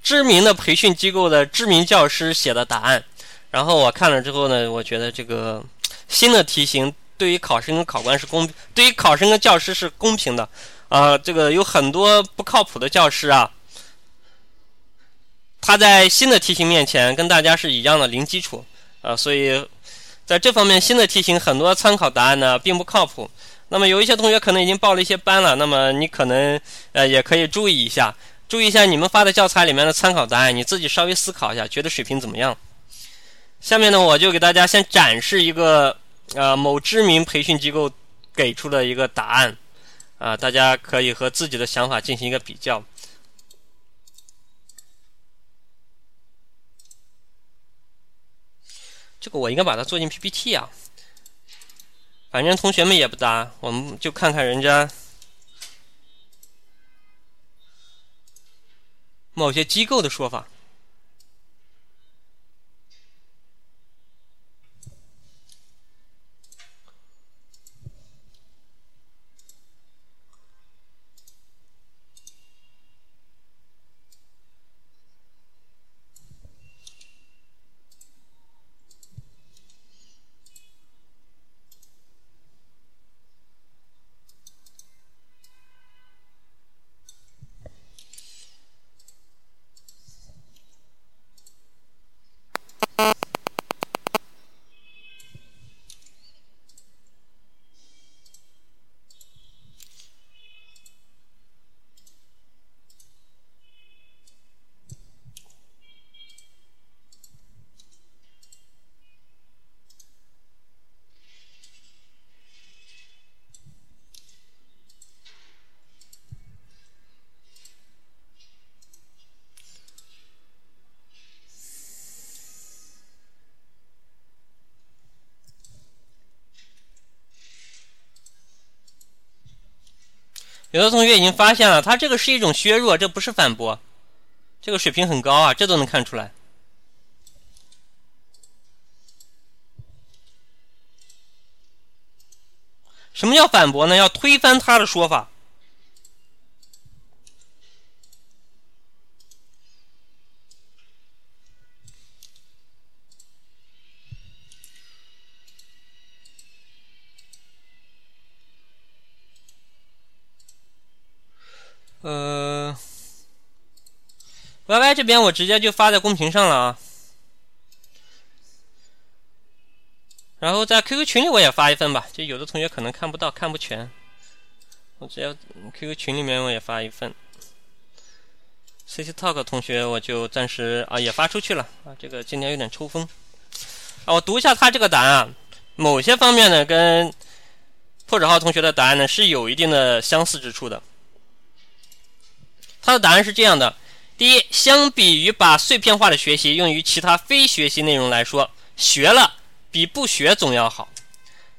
知名的培训机构的知名教师写的答案，然后我看了之后呢，我觉得这个新的题型对于考生跟考官是公，对于考生跟教师是公平的啊。这个有很多不靠谱的教师啊，他在新的题型面前跟大家是一样的零基础啊，所以。在这方面，新的题型很多参考答案呢并不靠谱。那么有一些同学可能已经报了一些班了，那么你可能呃也可以注意一下，注意一下你们发的教材里面的参考答案，你自己稍微思考一下，觉得水平怎么样？下面呢，我就给大家先展示一个呃某知名培训机构给出的一个答案，啊，大家可以和自己的想法进行一个比较。这个我应该把它做进 PPT 啊，反正同学们也不答，我们就看看人家某些机构的说法。有的同学已经发现了，他这个是一种削弱，这不是反驳，这个水平很高啊，这都能看出来。什么叫反驳呢？要推翻他的说法。呃这边我直接就发在公屏上了啊，然后在 QQ 群里我也发一份吧，就有的同学可能看不到看不全，我直接 QQ 群里面我也发一份，CC Talk 同学我就暂时啊也发出去了啊，这个今天有点抽风。啊，我读一下他这个答案，某些方面呢跟破折号同学的答案呢是有一定的相似之处的。他的答案是这样的：第一，相比于把碎片化的学习用于其他非学习内容来说，学了比不学总要好。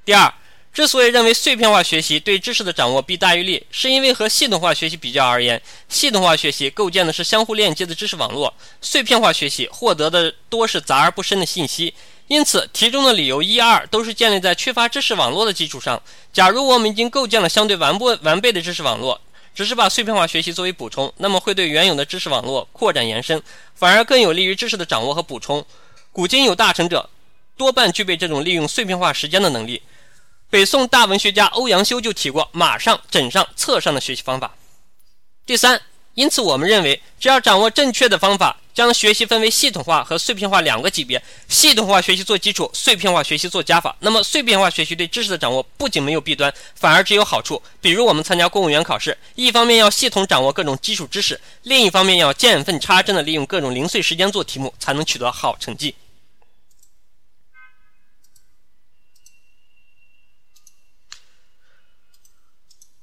第二，之所以认为碎片化学习对知识的掌握弊大于利，是因为和系统化学习比较而言，系统化学习构建的是相互链接的知识网络，碎片化学习获得的多是杂而不深的信息。因此，题中的理由一二都是建立在缺乏知识网络的基础上。假如我们已经构建了相对完不完备的知识网络，只是把碎片化学习作为补充，那么会对原有的知识网络扩展延伸，反而更有利于知识的掌握和补充。古今有大成者，多半具备这种利用碎片化时间的能力。北宋大文学家欧阳修就提过“马上、枕上、册上的学习方法”。第三。因此，我们认为，只要掌握正确的方法，将学习分为系统化和碎片化两个级别，系统化学习做基础，碎片化学习做加法。那么，碎片化学习对知识的掌握不仅没有弊端，反而只有好处。比如，我们参加公务员考试，一方面要系统掌握各种基础知识，另一方面要见缝插针的利用各种零碎时间做题目，才能取得好成绩。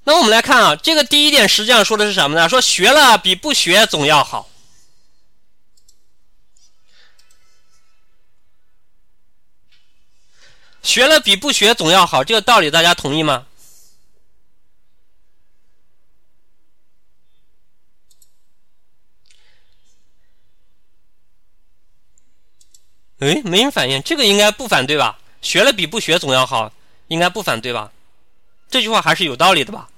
那我们来看啊，这个第一点实际上说的是什么呢？说学了比不学总要好。学了比不学总要好，这个道理大家同意吗？哎，没人反应，这个应该不反对吧？学了比不学总要好，应该不反对吧？这句话还是有道理的吧？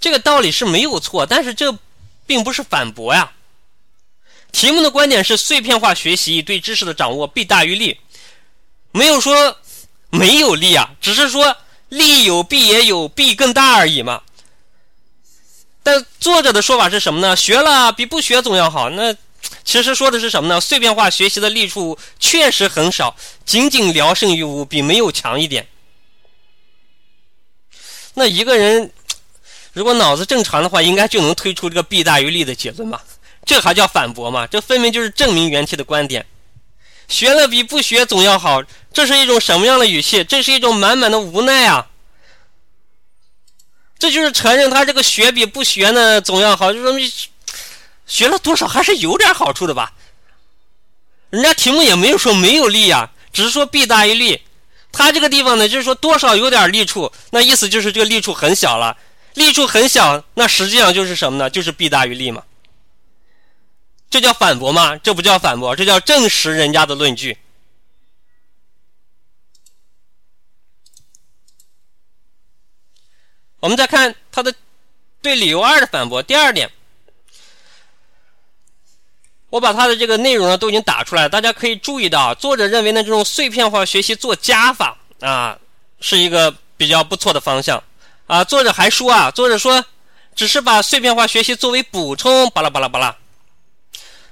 这个道理是没有错，但是这并不是反驳呀。题目的观点是碎片化学习对知识的掌握弊大于利，没有说没有利啊，只是说利有弊也有，弊更大而已嘛。但作者的说法是什么呢？学了比不学总要好。那其实说的是什么呢？碎片化学习的利处确实很少，仅仅聊胜于无，比没有强一点。那一个人如果脑子正常的话，应该就能推出这个弊大于利的结论吧？这还叫反驳吗？这分明就是证明原题的观点。学了比不学总要好，这是一种什么样的语气？这是一种满满的无奈啊！这就是承认他这个学比不学呢总要好，就说明学了多少还是有点好处的吧？人家题目也没有说没有利呀，只是说弊大于利。他这个地方呢，就是说多少有点利处，那意思就是这个利处很小了。利处很小，那实际上就是什么呢？就是弊大于利嘛。这叫反驳吗？这不叫反驳，这叫证实人家的论据。我们再看他的对理由二的反驳。第二点，我把他的这个内容呢都已经打出来，大家可以注意到，作者认为呢这种碎片化学习做加法啊是一个比较不错的方向啊。作者还说啊，作者说只是把碎片化学习作为补充，巴拉巴拉巴拉。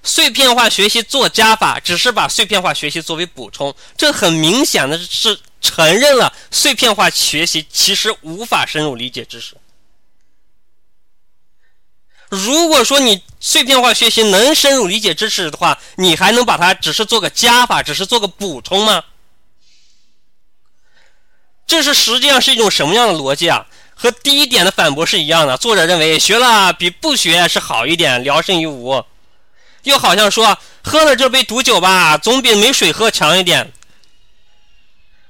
碎片化学习做加法，只是把碎片化学习作为补充，这很明显的是承认了碎片化学习其实无法深入理解知识。如果说你碎片化学习能深入理解知识的话，你还能把它只是做个加法，只是做个补充吗？这是实际上是一种什么样的逻辑啊？和第一点的反驳是一样的。作者认为学了比不学是好一点，聊胜于无。又好像说喝了这杯毒酒吧，总比没水喝强一点。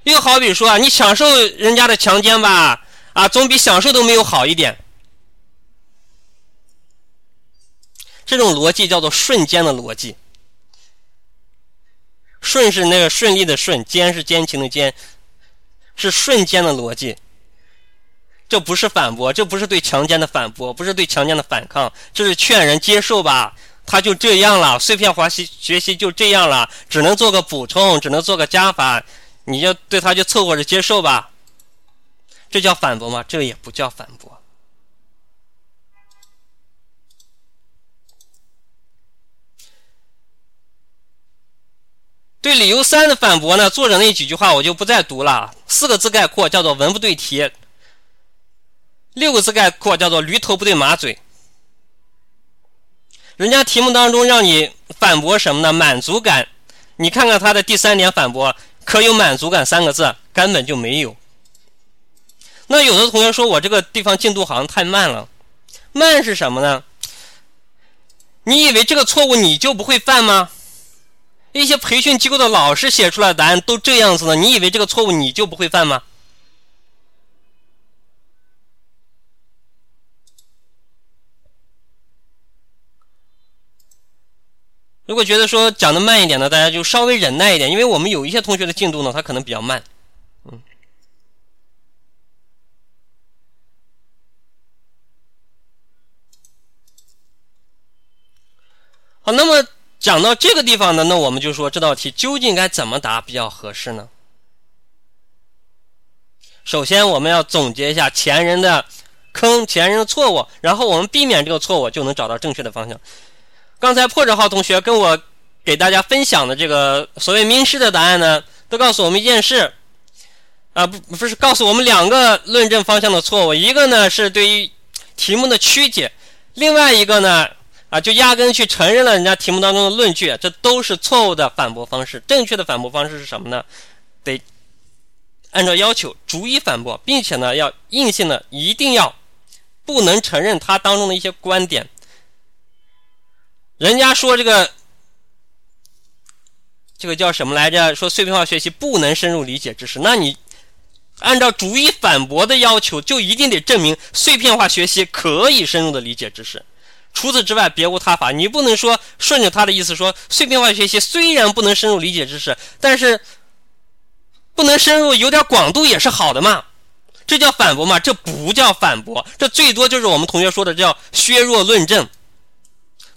又好比说你享受人家的强奸吧，啊，总比享受都没有好一点。这种逻辑叫做瞬间的逻辑。顺是那个顺利的顺，奸是奸情的奸，是瞬间的逻辑。这不是反驳，这不是对强奸的反驳，不是对强奸的反抗，这是劝人接受吧。他就这样了，碎片化学学习就这样了，只能做个补充，只能做个加法，你就对他就凑合着接受吧。这叫反驳吗？这也不叫反驳。对理由三的反驳呢，作者那几句话我就不再读了，四个字概括叫做文不对题，六个字概括叫做驴头不对马嘴。人家题目当中让你反驳什么呢？满足感，你看看他的第三点反驳，可有满足感三个字？根本就没有。那有的同学说我这个地方进度好像太慢了，慢是什么呢？你以为这个错误你就不会犯吗？一些培训机构的老师写出来的答案都这样子的，你以为这个错误你就不会犯吗？如果觉得说讲的慢一点呢，大家就稍微忍耐一点，因为我们有一些同学的进度呢，他可能比较慢。嗯。好，那么讲到这个地方呢，那我们就说这道题究竟该怎么答比较合适呢？首先，我们要总结一下前人的坑、前人的错误，然后我们避免这个错误，就能找到正确的方向。刚才破折号同学跟我给大家分享的这个所谓名师的答案呢，都告诉我们一件事，啊不不是告诉我们两个论证方向的错误，一个呢是对于题目的曲解，另外一个呢啊就压根去承认了人家题目当中的论据，这都是错误的反驳方式。正确的反驳方式是什么呢？得按照要求逐一反驳，并且呢要硬性的一定要不能承认它当中的一些观点。人家说这个，这个叫什么来着？说碎片化学习不能深入理解知识。那你按照逐一反驳的要求，就一定得证明碎片化学习可以深入的理解知识。除此之外，别无他法。你不能说顺着他的意思说，碎片化学习虽然不能深入理解知识，但是不能深入，有点广度也是好的嘛。这叫反驳吗？这不叫反驳，这最多就是我们同学说的叫削弱论证，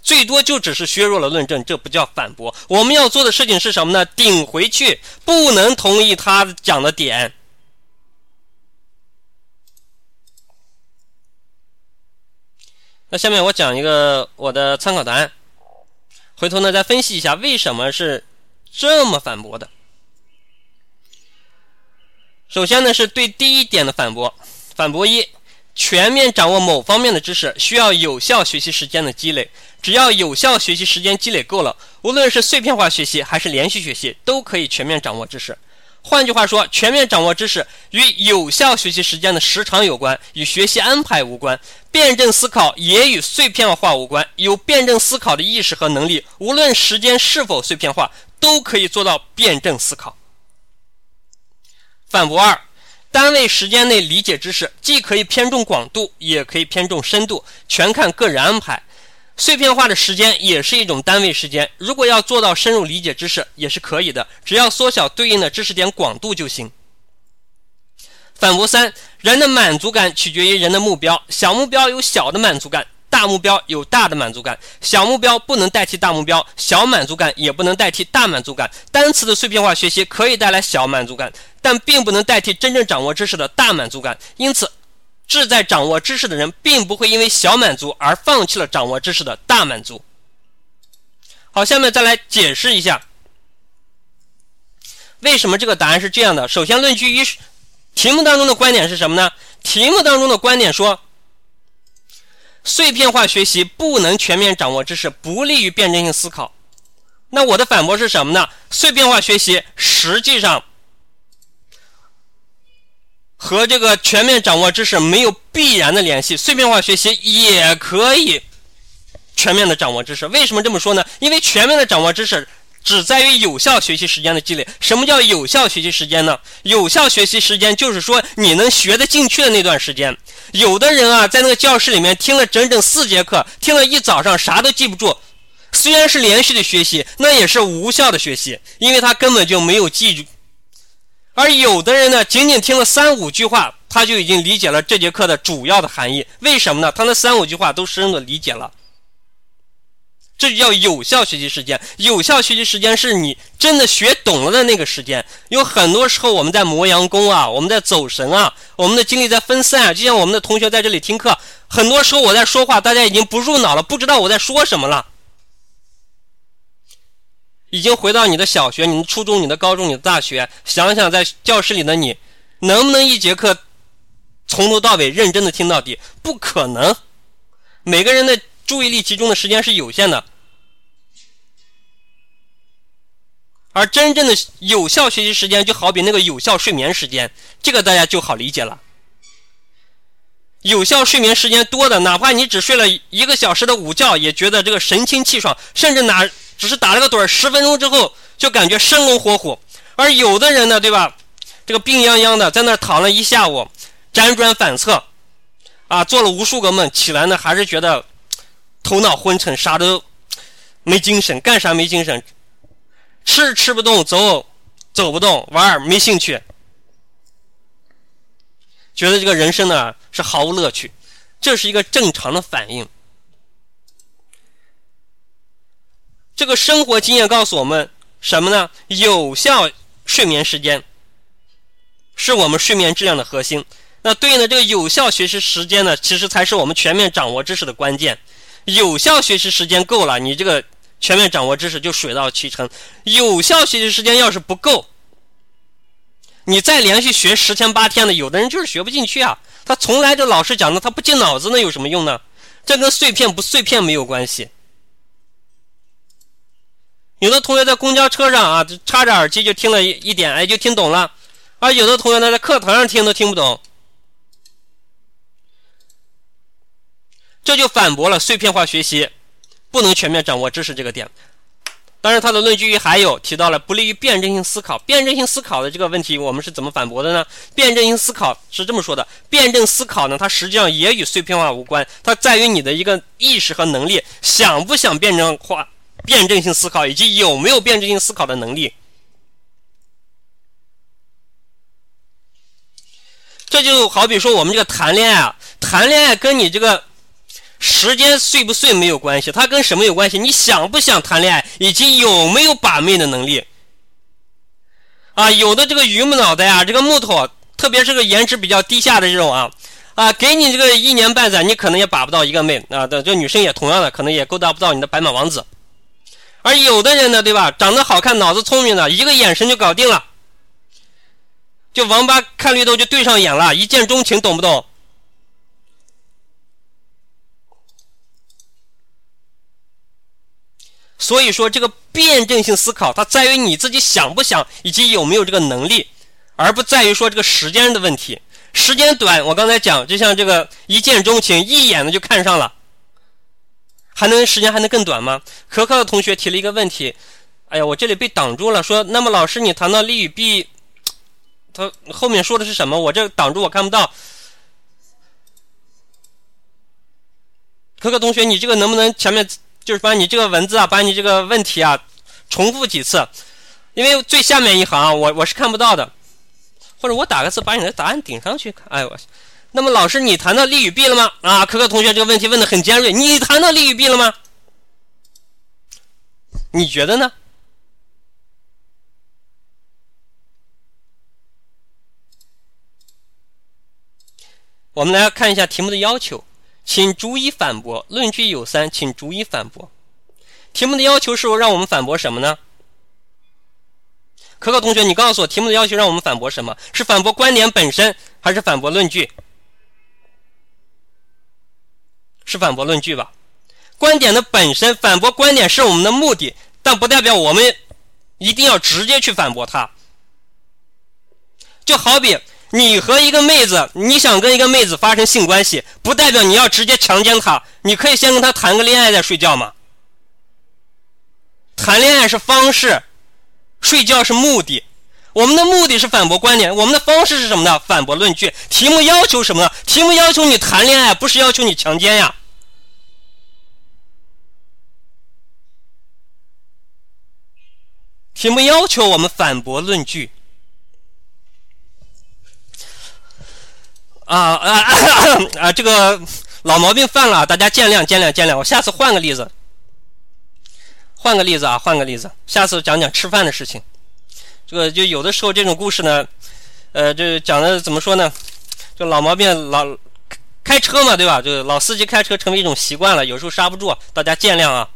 最多就只是削弱了论证，这不叫反驳。我们要做的事情是什么呢？顶回去，不能同意他讲的点。那下面我讲一个我的参考答案，回头呢再分析一下为什么是这么反驳的。首先呢，是对第一点的反驳。反驳一：全面掌握某方面的知识，需要有效学习时间的积累。只要有效学习时间积累够了，无论是碎片化学习还是连续学习，都可以全面掌握知识。换句话说，全面掌握知识与有效学习时间的时长有关，与学习安排无关。辩证思考也与碎片化无关。有辩证思考的意识和能力，无论时间是否碎片化，都可以做到辩证思考。反驳二：单位时间内理解知识，既可以偏重广度，也可以偏重深度，全看个人安排。碎片化的时间也是一种单位时间，如果要做到深入理解知识，也是可以的，只要缩小对应的知识点广度就行。反驳三：人的满足感取决于人的目标，小目标有小的满足感。大目标有大的满足感，小目标不能代替大目标，小满足感也不能代替大满足感。单词的碎片化学习可以带来小满足感，但并不能代替真正掌握知识的大满足感。因此，志在掌握知识的人，并不会因为小满足而放弃了掌握知识的大满足。好，下面再来解释一下，为什么这个答案是这样的。首先，论据一是，题目当中的观点是什么呢？题目当中的观点说。碎片化学习不能全面掌握知识，不利于辩证性思考。那我的反驳是什么呢？碎片化学习实际上和这个全面掌握知识没有必然的联系。碎片化学习也可以全面的掌握知识。为什么这么说呢？因为全面的掌握知识。只在于有效学习时间的积累。什么叫有效学习时间呢？有效学习时间就是说你能学得进去的那段时间。有的人啊，在那个教室里面听了整整四节课，听了一早上，啥都记不住。虽然是连续的学习，那也是无效的学习，因为他根本就没有记住。而有的人呢，仅仅听了三五句话，他就已经理解了这节课的主要的含义。为什么呢？他那三五句话都深入的理解了。这就叫有效学习时间。有效学习时间是你真的学懂了的那个时间。有很多时候我们在磨洋工啊，我们在走神啊，我们的精力在分散啊。就像我们的同学在这里听课，很多时候我在说话，大家已经不入脑了，不知道我在说什么了。已经回到你的小学、你的初中、你的高中、你的大学，想想在教室里的你，能不能一节课从头到尾认真的听到底？不可能。每个人的。注意力集中的时间是有限的，而真正的有效学习时间就好比那个有效睡眠时间，这个大家就好理解了。有效睡眠时间多的，哪怕你只睡了一个小时的午觉，也觉得这个神清气爽，甚至哪只是打了个盹儿，十分钟之后就感觉生龙活虎。而有的人呢，对吧？这个病殃殃的在那躺了一下午，辗转反侧，啊，做了无数个梦，起来呢还是觉得。头脑昏沉，啥都没精神，干啥没精神，吃吃不动，走走不动，玩没兴趣，觉得这个人生呢是毫无乐趣，这是一个正常的反应。这个生活经验告诉我们什么呢？有效睡眠时间是我们睡眠质量的核心。那对应的这个有效学习时间呢，其实才是我们全面掌握知识的关键。有效学习时间够了，你这个全面掌握知识就水到渠成。有效学习时间要是不够，你再连续学十天八天的，有的人就是学不进去啊。他从来就老师讲的，他不进脑子，那有什么用呢？这跟碎片不碎片没有关系。有的同学在公交车上啊，插着耳机就听了一一点，哎，就听懂了；而有的同学呢，在课堂上听都听不懂。这就反驳了碎片化学习不能全面掌握知识这个点。当然，他的论据还有提到了不利于辩证性思考。辩证性思考的这个问题，我们是怎么反驳的呢？辩证性思考是这么说的：辩证思考呢，它实际上也与碎片化无关，它在于你的一个意识和能力，想不想辩证化、辩证性思考，以及有没有辩证性思考的能力。这就好比说我们这个谈恋爱啊，谈恋爱跟你这个时间碎不碎没有关系，它跟什么有关系？你想不想谈恋爱，以及有没有把妹的能力啊？有的这个榆木脑袋啊，这个木头，特别是个颜值比较低下的这种啊啊，给你这个一年半载，你可能也把不到一个妹啊。这女生也同样的，可能也勾搭不到你的白马王子。而有的人呢，对吧？长得好看，脑子聪明的，一个眼神就搞定了。就王八看绿豆就对上眼了，一见钟情，懂不懂？所以说，这个辩证性思考，它在于你自己想不想，以及有没有这个能力，而不在于说这个时间的问题。时间短，我刚才讲，就像这个一见钟情，一眼的就看上了，还能时间还能更短吗？可可的同学提了一个问题，哎呀，我这里被挡住了，说，那么老师，你谈到利与弊。他后面说的是什么？我这挡住，我看不到。可可同学，你这个能不能前面就是把你这个文字啊，把你这个问题啊重复几次？因为最下面一行我我是看不到的，或者我打个字把你的答案顶上去看。哎我，那么老师，你谈到利与弊了吗？啊，可可同学这个问题问的很尖锐，你谈到利与弊了吗？你觉得呢？我们来看一下题目的要求，请逐一反驳。论据有三，请逐一反驳。题目的要求是让我们反驳什么呢？可可同学，你告诉我，题目的要求让我们反驳什么？是反驳观点本身，还是反驳论据？是反驳论据吧？观点的本身，反驳观点是我们的目的，但不代表我们一定要直接去反驳它。就好比。你和一个妹子，你想跟一个妹子发生性关系，不代表你要直接强奸她。你可以先跟她谈个恋爱再睡觉嘛。谈恋爱是方式，睡觉是目的。我们的目的是反驳观点，我们的方式是什么呢？反驳论据。题目要求什么呢？题目要求你谈恋爱，不是要求你强奸呀。题目要求我们反驳论据。啊啊啊！这个老毛病犯了，大家见谅见谅见谅。我下次换个例子，换个例子啊，换个例子。下次讲讲吃饭的事情。这个就有的时候这种故事呢，呃，就讲的怎么说呢？就老毛病，老开车嘛，对吧？就老司机开车成为一种习惯了，有时候刹不住，大家见谅啊。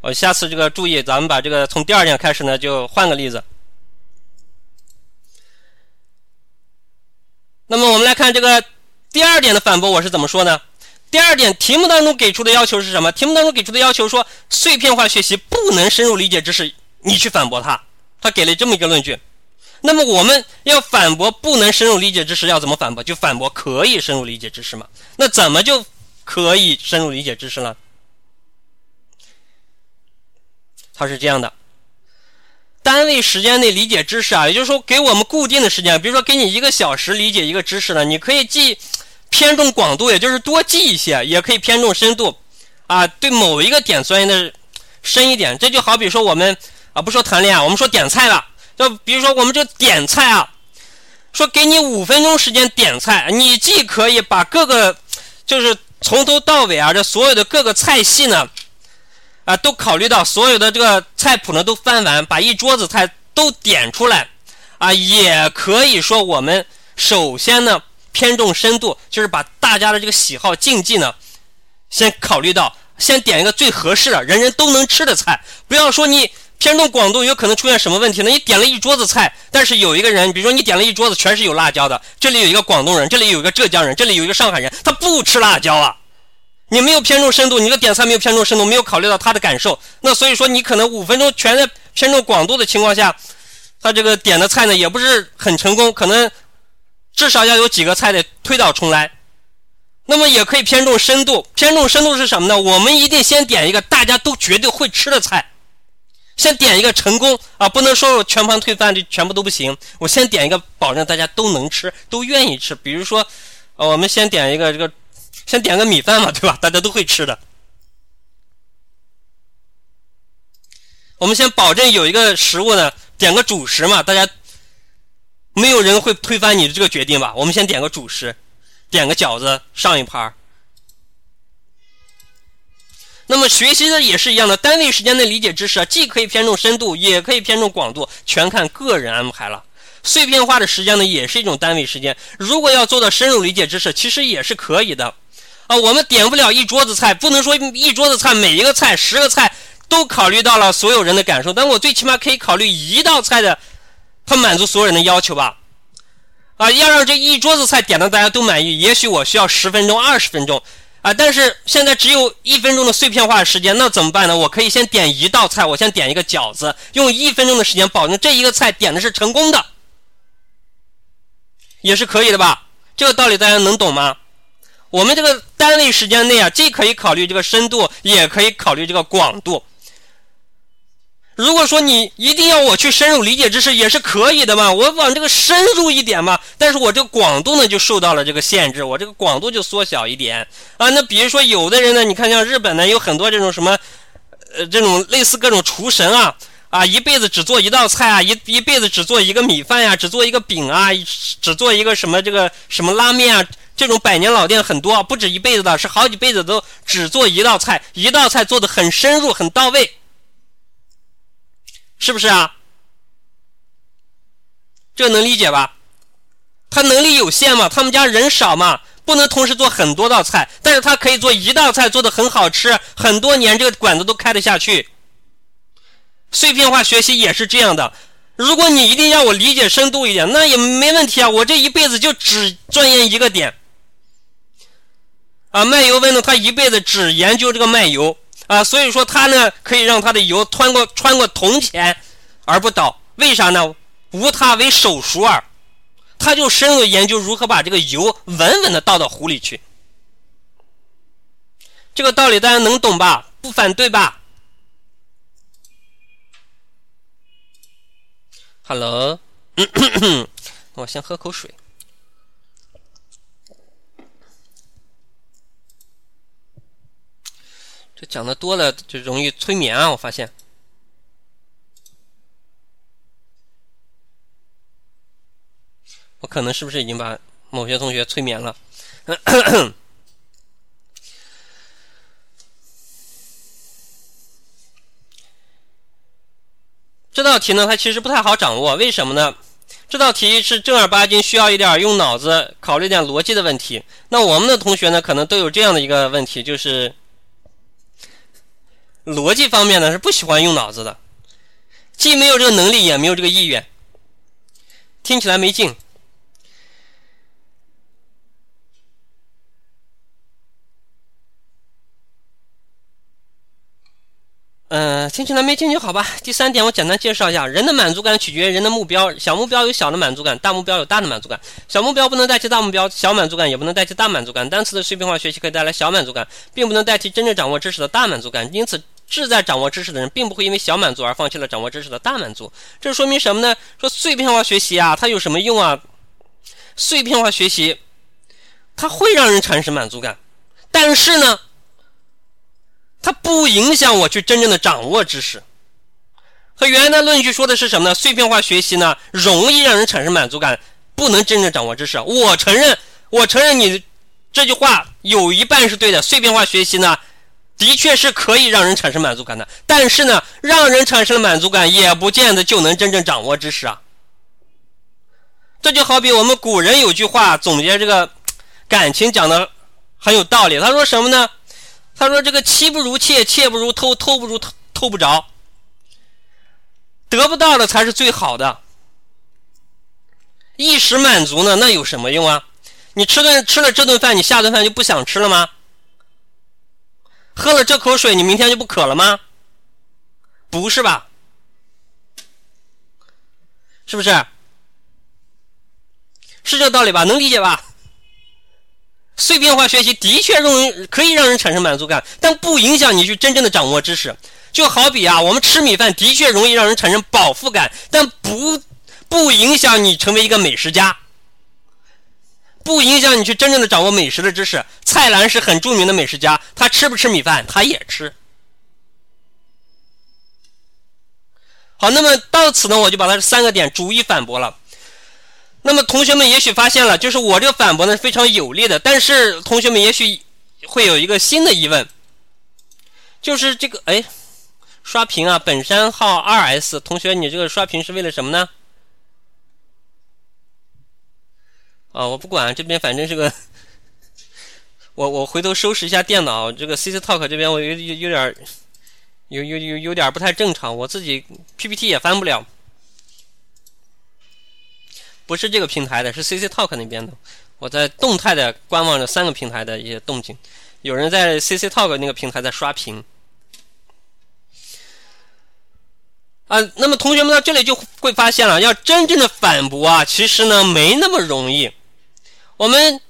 我下次这个注意，咱们把这个从第二点开始呢，就换个例子。那么我们来看这个第二点的反驳，我是怎么说呢？第二点题目当中给出的要求是什么？题目当中给出的要求说碎片化学习不能深入理解知识，你去反驳他，他给了这么一个论据。那么我们要反驳不能深入理解知识，要怎么反驳？就反驳可以深入理解知识嘛？那怎么就可以深入理解知识呢？他是这样的。单位时间内理解知识啊，也就是说给我们固定的时间，比如说给你一个小时理解一个知识呢，你可以记偏重广度，也就是多记一些，也可以偏重深度，啊，对某一个点钻研的深一点。这就好比说我们啊，不说谈恋爱，我们说点菜了，就比如说我们这点菜啊，说给你五分钟时间点菜，你既可以把各个就是从头到尾啊，这所有的各个菜系呢。啊，都考虑到所有的这个菜谱呢，都翻完，把一桌子菜都点出来，啊，也可以说我们首先呢偏重深度，就是把大家的这个喜好禁忌呢，先考虑到，先点一个最合适的，人人都能吃的菜。不要说你偏重广度，有可能出现什么问题呢？你点了一桌子菜，但是有一个人，比如说你点了一桌子全是有辣椒的，这里有一个广东人，这里有一个浙江人，这里有一个上海人，他不吃辣椒啊。你没有偏重深度，你的点菜没有偏重深度，没有考虑到他的感受，那所以说你可能五分钟全在偏重广度的情况下，他这个点的菜呢也不是很成功，可能至少要有几个菜得推倒重来。那么也可以偏重深度，偏重深度是什么呢？我们一定先点一个大家都绝对会吃的菜，先点一个成功啊，不能说我全盘推翻，这全部都不行。我先点一个，保证大家都能吃，都愿意吃。比如说，呃，我们先点一个这个。先点个米饭嘛，对吧？大家都会吃的。我们先保证有一个食物呢，点个主食嘛，大家没有人会推翻你的这个决定吧？我们先点个主食，点个饺子上一盘。那么学习的也是一样的，单位时间内理解知识啊，既可以偏重深度，也可以偏重广度，全看个人安排了。碎片化的时间呢，也是一种单位时间。如果要做到深入理解知识，其实也是可以的啊。我们点不了一桌子菜，不能说一桌子菜每一个菜十个菜都考虑到了所有人的感受，但我最起码可以考虑一道菜的。它满足所有人的要求吧，啊，要让这一桌子菜点的大家都满意，也许我需要十分钟、二十分钟，啊，但是现在只有一分钟的碎片化时间，那怎么办呢？我可以先点一道菜，我先点一个饺子，用一分钟的时间保证这一个菜点的是成功的，也是可以的吧？这个道理大家能懂吗？我们这个单位时间内啊，既可以考虑这个深度，也可以考虑这个广度。如果说你一定要我去深入理解知识，也是可以的嘛，我往这个深入一点嘛。但是我这个广度呢，就受到了这个限制，我这个广度就缩小一点啊。那比如说有的人呢，你看像日本呢，有很多这种什么，呃，这种类似各种厨神啊啊，一辈子只做一道菜啊，一一辈子只做一个米饭呀，只做一个饼啊，只做一个什么这个什么拉面啊，这种百年老店很多，不止一辈子的，是好几辈子都只做一道菜，一道菜做的很深入，很到位。是不是啊？这能理解吧？他能力有限嘛，他们家人少嘛，不能同时做很多道菜，但是他可以做一道菜，做的很好吃，很多年这个馆子都开得下去。碎片化学习也是这样的。如果你一定要我理解深度一点，那也没问题啊，我这一辈子就只钻研一个点。啊，卖油问呢，他一辈子只研究这个卖油。啊，所以说他呢可以让他的油穿过穿过铜钱而不倒，为啥呢？无他为手熟耳，他就深入研究如何把这个油稳稳的倒到壶里去。这个道理大家能懂吧？不反对吧？Hello，*coughs* 我先喝口水。讲的多了就容易催眠啊！我发现，我可能是不是已经把某些同学催眠了？*coughs* 这道题呢，它其实不太好掌握，为什么呢？这道题是正儿八经需要一点用脑子、考虑点逻辑的问题。那我们的同学呢，可能都有这样的一个问题，就是。逻辑方面呢是不喜欢用脑子的，既没有这个能力，也没有这个意愿，听起来没劲。嗯，听起来没劲就好吧。第三点，我简单介绍一下，人的满足感取决于人的目标。小目标有小的满足感，大目标有大的满足感。小目标不能代替大目标，小满足感也不能代替大满足感。单词的碎片化学习可以带来小满足感，并不能代替真正掌握知识的大满足感。因此，志在掌握知识的人，并不会因为小满足而放弃了掌握知识的大满足。这说明什么呢？说碎片化学习啊，它有什么用啊？碎片化学习，它会让人产生满足感，但是呢？它不影响我去真正的掌握知识。和原来的论据说的是什么呢？碎片化学习呢，容易让人产生满足感，不能真正掌握知识。我承认，我承认你这句话有一半是对的。碎片化学习呢，的确是可以让人产生满足感的，但是呢，让人产生满足感，也不见得就能真正掌握知识啊。这就好比我们古人有句话总结这个感情讲的很有道理，他说什么呢？他说：“这个妻不如妾，妾不如偷，偷不如偷，偷不着。得不到的才是最好的。一时满足呢，那有什么用啊？你吃顿吃了这顿饭，你下顿饭就不想吃了吗？喝了这口水，你明天就不渴了吗？不是吧？是不是？是这个道理吧？能理解吧？”碎片化学习的确容易可以让人产生满足感，但不影响你去真正的掌握知识。就好比啊，我们吃米饭的确容易让人产生饱腹感，但不不影响你成为一个美食家，不影响你去真正的掌握美食的知识。蔡澜是很著名的美食家，他吃不吃米饭，他也吃。好，那么到此呢，我就把他这三个点逐一反驳了。那么同学们也许发现了，就是我这个反驳呢是非常有力的，但是同学们也许会有一个新的疑问，就是这个哎，刷屏啊，本山号二 S 同学，你这个刷屏是为了什么呢？啊，我不管，这边反正是个，*laughs* 我我回头收拾一下电脑，这个 CC Talk 这边我有有有点有有有有点不太正常，我自己 PPT 也翻不了。不是这个平台的，是 CC Talk 那边的。我在动态的观望着三个平台的一些动静。有人在 CC Talk 那个平台在刷屏啊。那么同学们到这里就会发现了，要真正的反驳啊，其实呢没那么容易。我们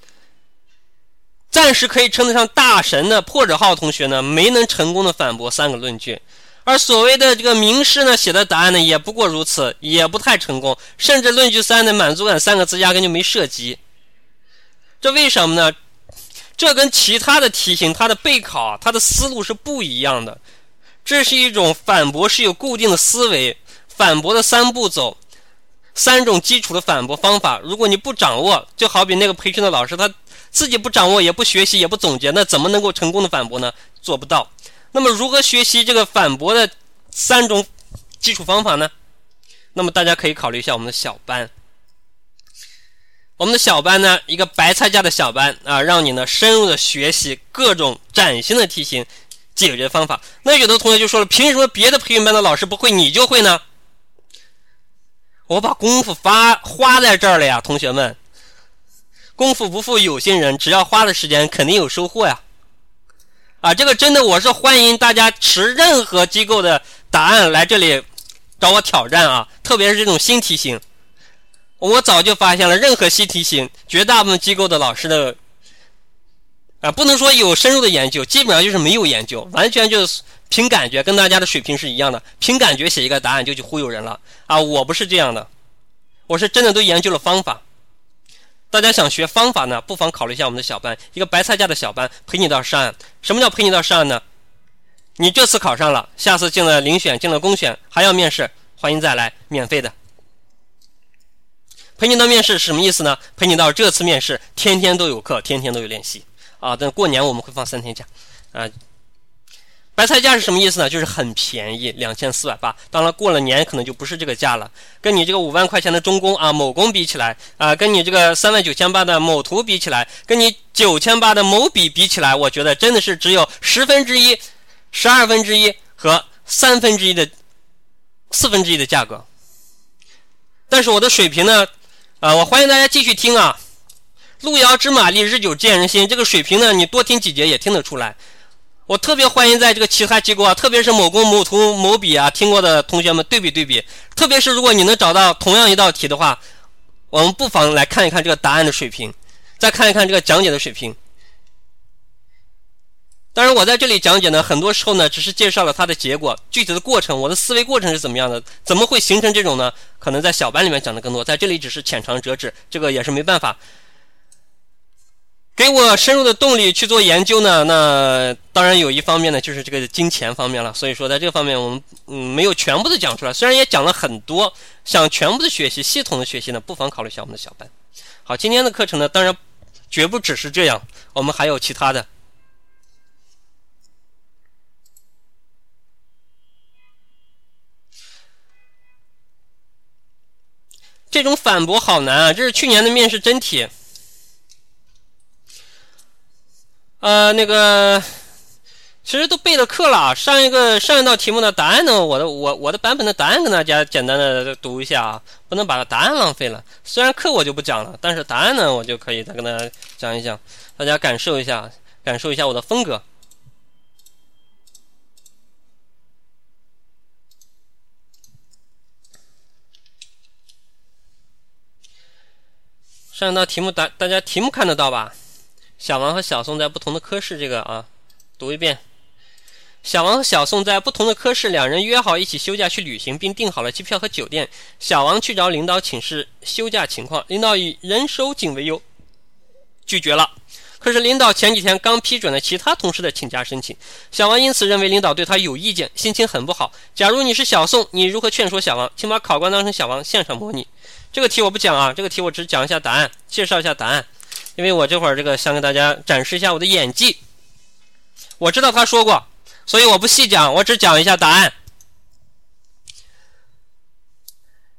暂时可以称得上大神的破折号同学呢，没能成功的反驳三个论据。而所谓的这个名师呢写的答案呢也不过如此，也不太成功，甚至论据三的满足感三个字压根就没涉及。这为什么呢？这跟其他的题型、它的备考、它的思路是不一样的。这是一种反驳是有固定的思维，反驳的三步走，三种基础的反驳方法。如果你不掌握，就好比那个培训的老师，他自己不掌握，也不学习，也不总结，那怎么能够成功的反驳呢？做不到。那么如何学习这个反驳的三种基础方法呢？那么大家可以考虑一下我们的小班。我们的小班呢，一个白菜价的小班啊，让你呢深入的学习各种崭新的题型解决方法。那有的同学就说了，凭什么别的培训班的老师不会，你就会呢？我把功夫发花在这儿了呀，同学们，功夫不负有心人，只要花的时间，肯定有收获呀。啊，这个真的，我是欢迎大家持任何机构的答案来这里找我挑战啊！特别是这种新题型，我早就发现了，任何新题型，绝大部分机构的老师的啊，不能说有深入的研究，基本上就是没有研究，完全就是凭感觉，跟大家的水平是一样的，凭感觉写一个答案就去忽悠人了啊！我不是这样的，我是真的都研究了方法。大家想学方法呢，不妨考虑一下我们的小班，一个白菜价的小班，陪你到上岸。什么叫陪你到上岸呢？你这次考上了，下次进了遴选，进了公选，还要面试，欢迎再来，免费的。陪你到面试是什么意思呢？陪你到这次面试，天天都有课，天天都有练习啊。等过年我们会放三天假啊。白菜价是什么意思呢？就是很便宜，两千四百八。当然过了年可能就不是这个价了。跟你这个五万块钱的中工啊某工比起来啊，跟你这个三万九千八的某图比起来，跟你九千八的某笔比起来，我觉得真的是只有十分之一、十二分之一和三分之一的四分之一的价格。但是我的水平呢，啊，我欢迎大家继续听啊。路遥知马力，日久见人心。这个水平呢，你多听几节也听得出来。我特别欢迎在这个其他机构啊，特别是某工、某图、某笔啊，听过的同学们对比对比。特别是如果你能找到同样一道题的话，我们不妨来看一看这个答案的水平，再看一看这个讲解的水平。当然，我在这里讲解呢，很多时候呢，只是介绍了它的结果，具体的过程，我的思维过程是怎么样的，怎么会形成这种呢？可能在小班里面讲的更多，在这里只是浅尝辄止，这个也是没办法。给我深入的动力去做研究呢？那当然有一方面呢，就是这个金钱方面了。所以说，在这个方面，我们嗯没有全部的讲出来，虽然也讲了很多。想全部的学习、系统的学习呢，不妨考虑一下我们的小班。好，今天的课程呢，当然绝不只是这样，我们还有其他的。这种反驳好难啊！这是去年的面试真题。呃，那个，其实都备了课了。上一个上一道题目的答案呢，我的我我的版本的答案跟大家简单的读一下啊，不能把答案浪费了。虽然课我就不讲了，但是答案呢，我就可以再跟大家讲一讲，大家感受一下，感受一下我的风格。上一道题目大大家题目看得到吧？小王和小宋在不同的科室，这个啊，读一遍。小王和小宋在不同的科室，两人约好一起休假去旅行，并订好了机票和酒店。小王去找领导请示休假情况，领导以人手紧为由拒绝了。可是领导前几天刚批准了其他同事的请假申请，小王因此认为领导对他有意见，心情很不好。假如你是小宋，你如何劝说小王？请把考官当成小王现场模拟。这个题我不讲啊，这个题我只讲一下答案，介绍一下答案，因为我这会儿这个想给大家展示一下我的演技。我知道他说过，所以我不细讲，我只讲一下答案。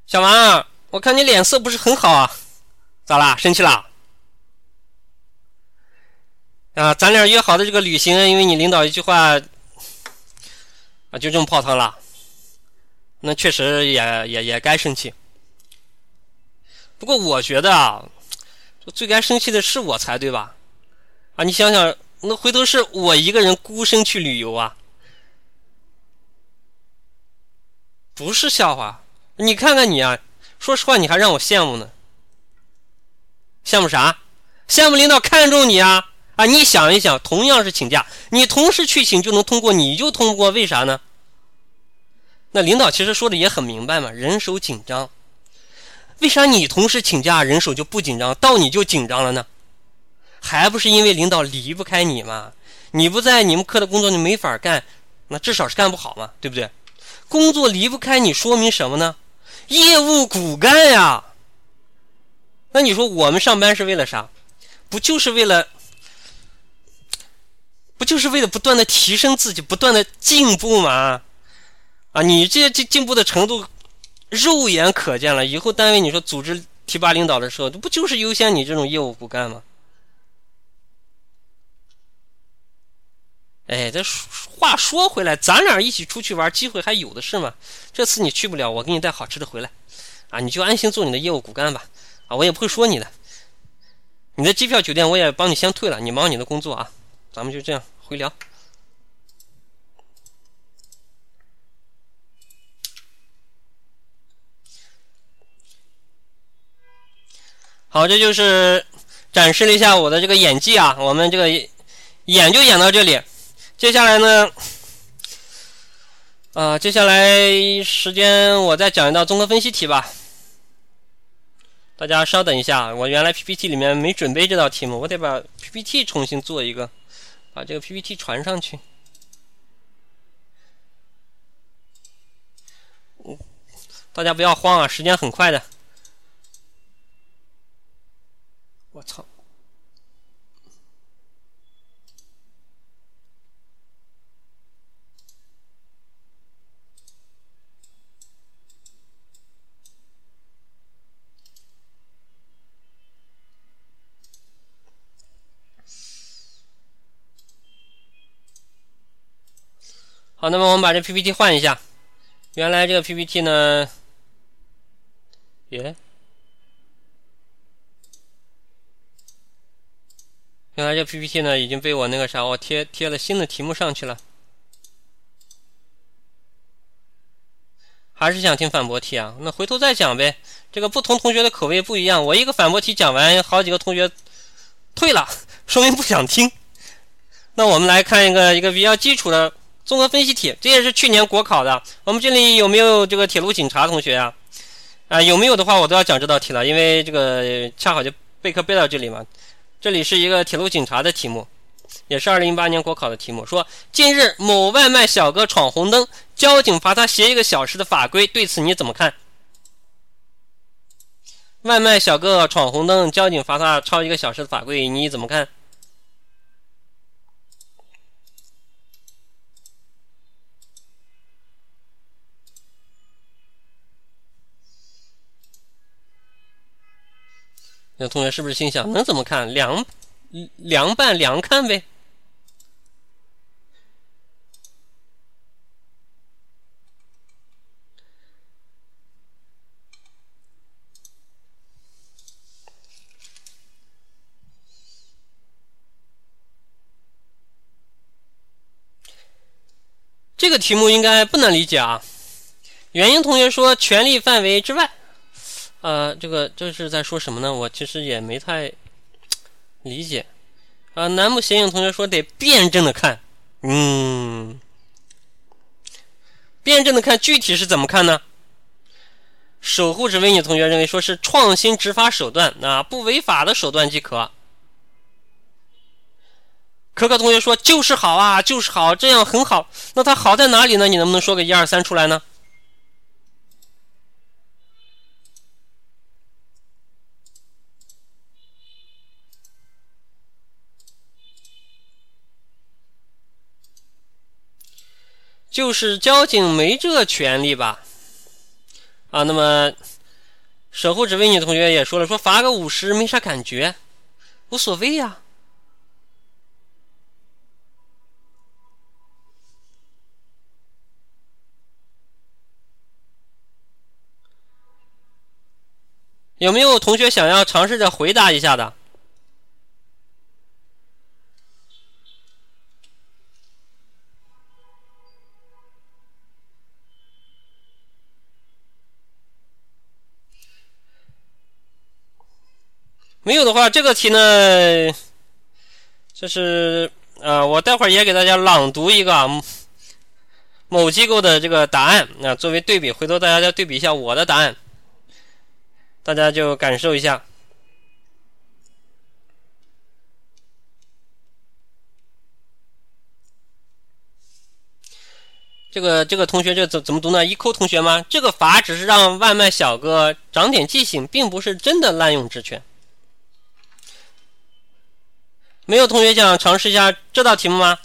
小王，我看你脸色不是很好啊，咋啦？生气啦？啊，咱俩约好的这个旅行，因为你领导一句话，啊，就这么泡汤了。那确实也也也该生气。不过我觉得啊，最该生气的是我才对吧？啊，你想想，那回头是我一个人孤身去旅游啊，不是笑话。你看看你啊，说实话，你还让我羡慕呢。羡慕啥？羡慕领导看中你啊！啊，你想一想，同样是请假，你同时去请就能通过，你就通过，为啥呢？那领导其实说的也很明白嘛，人手紧张。为啥你同事请假，人手就不紧张，到你就紧张了呢？还不是因为领导离不开你嘛？你不在，你们科的工作就没法干，那至少是干不好嘛，对不对？工作离不开你，说明什么呢？业务骨干呀。那你说我们上班是为了啥？不就是为了，不就是为了不断的提升自己，不断的进步吗？啊，你这进进步的程度，肉眼可见了。以后单位你说组织提拔领导的时候，这不就是优先你这种业务骨干吗？哎，这话说回来，咱俩一起出去玩，机会还有的是嘛。这次你去不了，我给你带好吃的回来，啊，你就安心做你的业务骨干吧。啊，我也不会说你的。你的机票、酒店我也帮你先退了，你忙你的工作啊。咱们就这样回聊。好，这就是展示了一下我的这个演技啊。我们这个演就演到这里，接下来呢，啊，接下来时间我再讲一道综合分析题吧。大家稍等一下，我原来 PPT 里面没准备这道题目，我得把 PPT 重新做一个，把这个 PPT 传上去。大家不要慌啊，时间很快的。操！好，那么我们把这 PPT 换一下。原来这个 PPT 呢，耶。原来这 PPT 呢已经被我那个啥，我贴贴了新的题目上去了。还是想听反驳题啊？那回头再讲呗。这个不同同学的口味不一样，我一个反驳题讲完，好几个同学退了，说明不想听。那我们来看一个一个比较基础的综合分析题，这也是去年国考的。我们这里有没有这个铁路警察同学啊？啊，有没有的话，我都要讲这道题了，因为这个恰好就备课备到这里嘛。这里是一个铁路警察的题目，也是二零一八年国考的题目。说近日某外卖小哥闯红灯，交警罚他写一个小时的法规，对此你怎么看？外卖小哥闯红灯，交警罚他抄一个小时的法规，你怎么看？那同学是不是心想，能怎么看？凉凉拌凉看呗。这个题目应该不难理解啊。原因同学说，权力范围之外。呃，这个这是在说什么呢？我其实也没太理解。啊，南木显影同学说得辩证的看，嗯，辩证的看，具体是怎么看呢？守护者为你同学认为说是创新执法手段，啊，不违法的手段即可。可可同学说就是好啊，就是好，这样很好。那它好在哪里呢？你能不能说个一二三出来呢？就是交警没这权利吧？啊，那么守护只为你的同学也说了，说罚个五十没啥感觉，无所谓呀。有没有同学想要尝试着回答一下的？没有的话，这个题呢，就是啊，我待会儿也给大家朗读一个啊某机构的这个答案，那作为对比，回头大家再对比一下我的答案。大家就感受一下，这个这个同学这怎怎么读呢？一扣同学吗？这个罚只是让外卖小哥长点记性，并不是真的滥用职权。没有同学想尝试一下这道题目吗？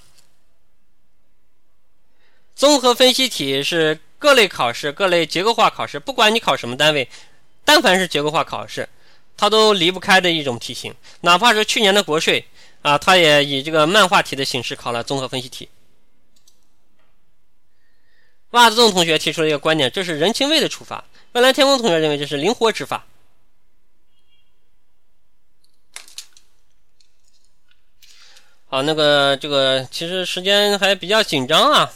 综合分析题是各类考试、各类结构化考试，不管你考什么单位。但凡是结构化考试，它都离不开的一种题型。哪怕是去年的国税啊，它也以这个漫画题的形式考了综合分析题。袜子洞同学提出了一个观点，这是人情味的处罚。蔚蓝天空同学认为这是灵活执法。好，那个这个其实时间还比较紧张啊。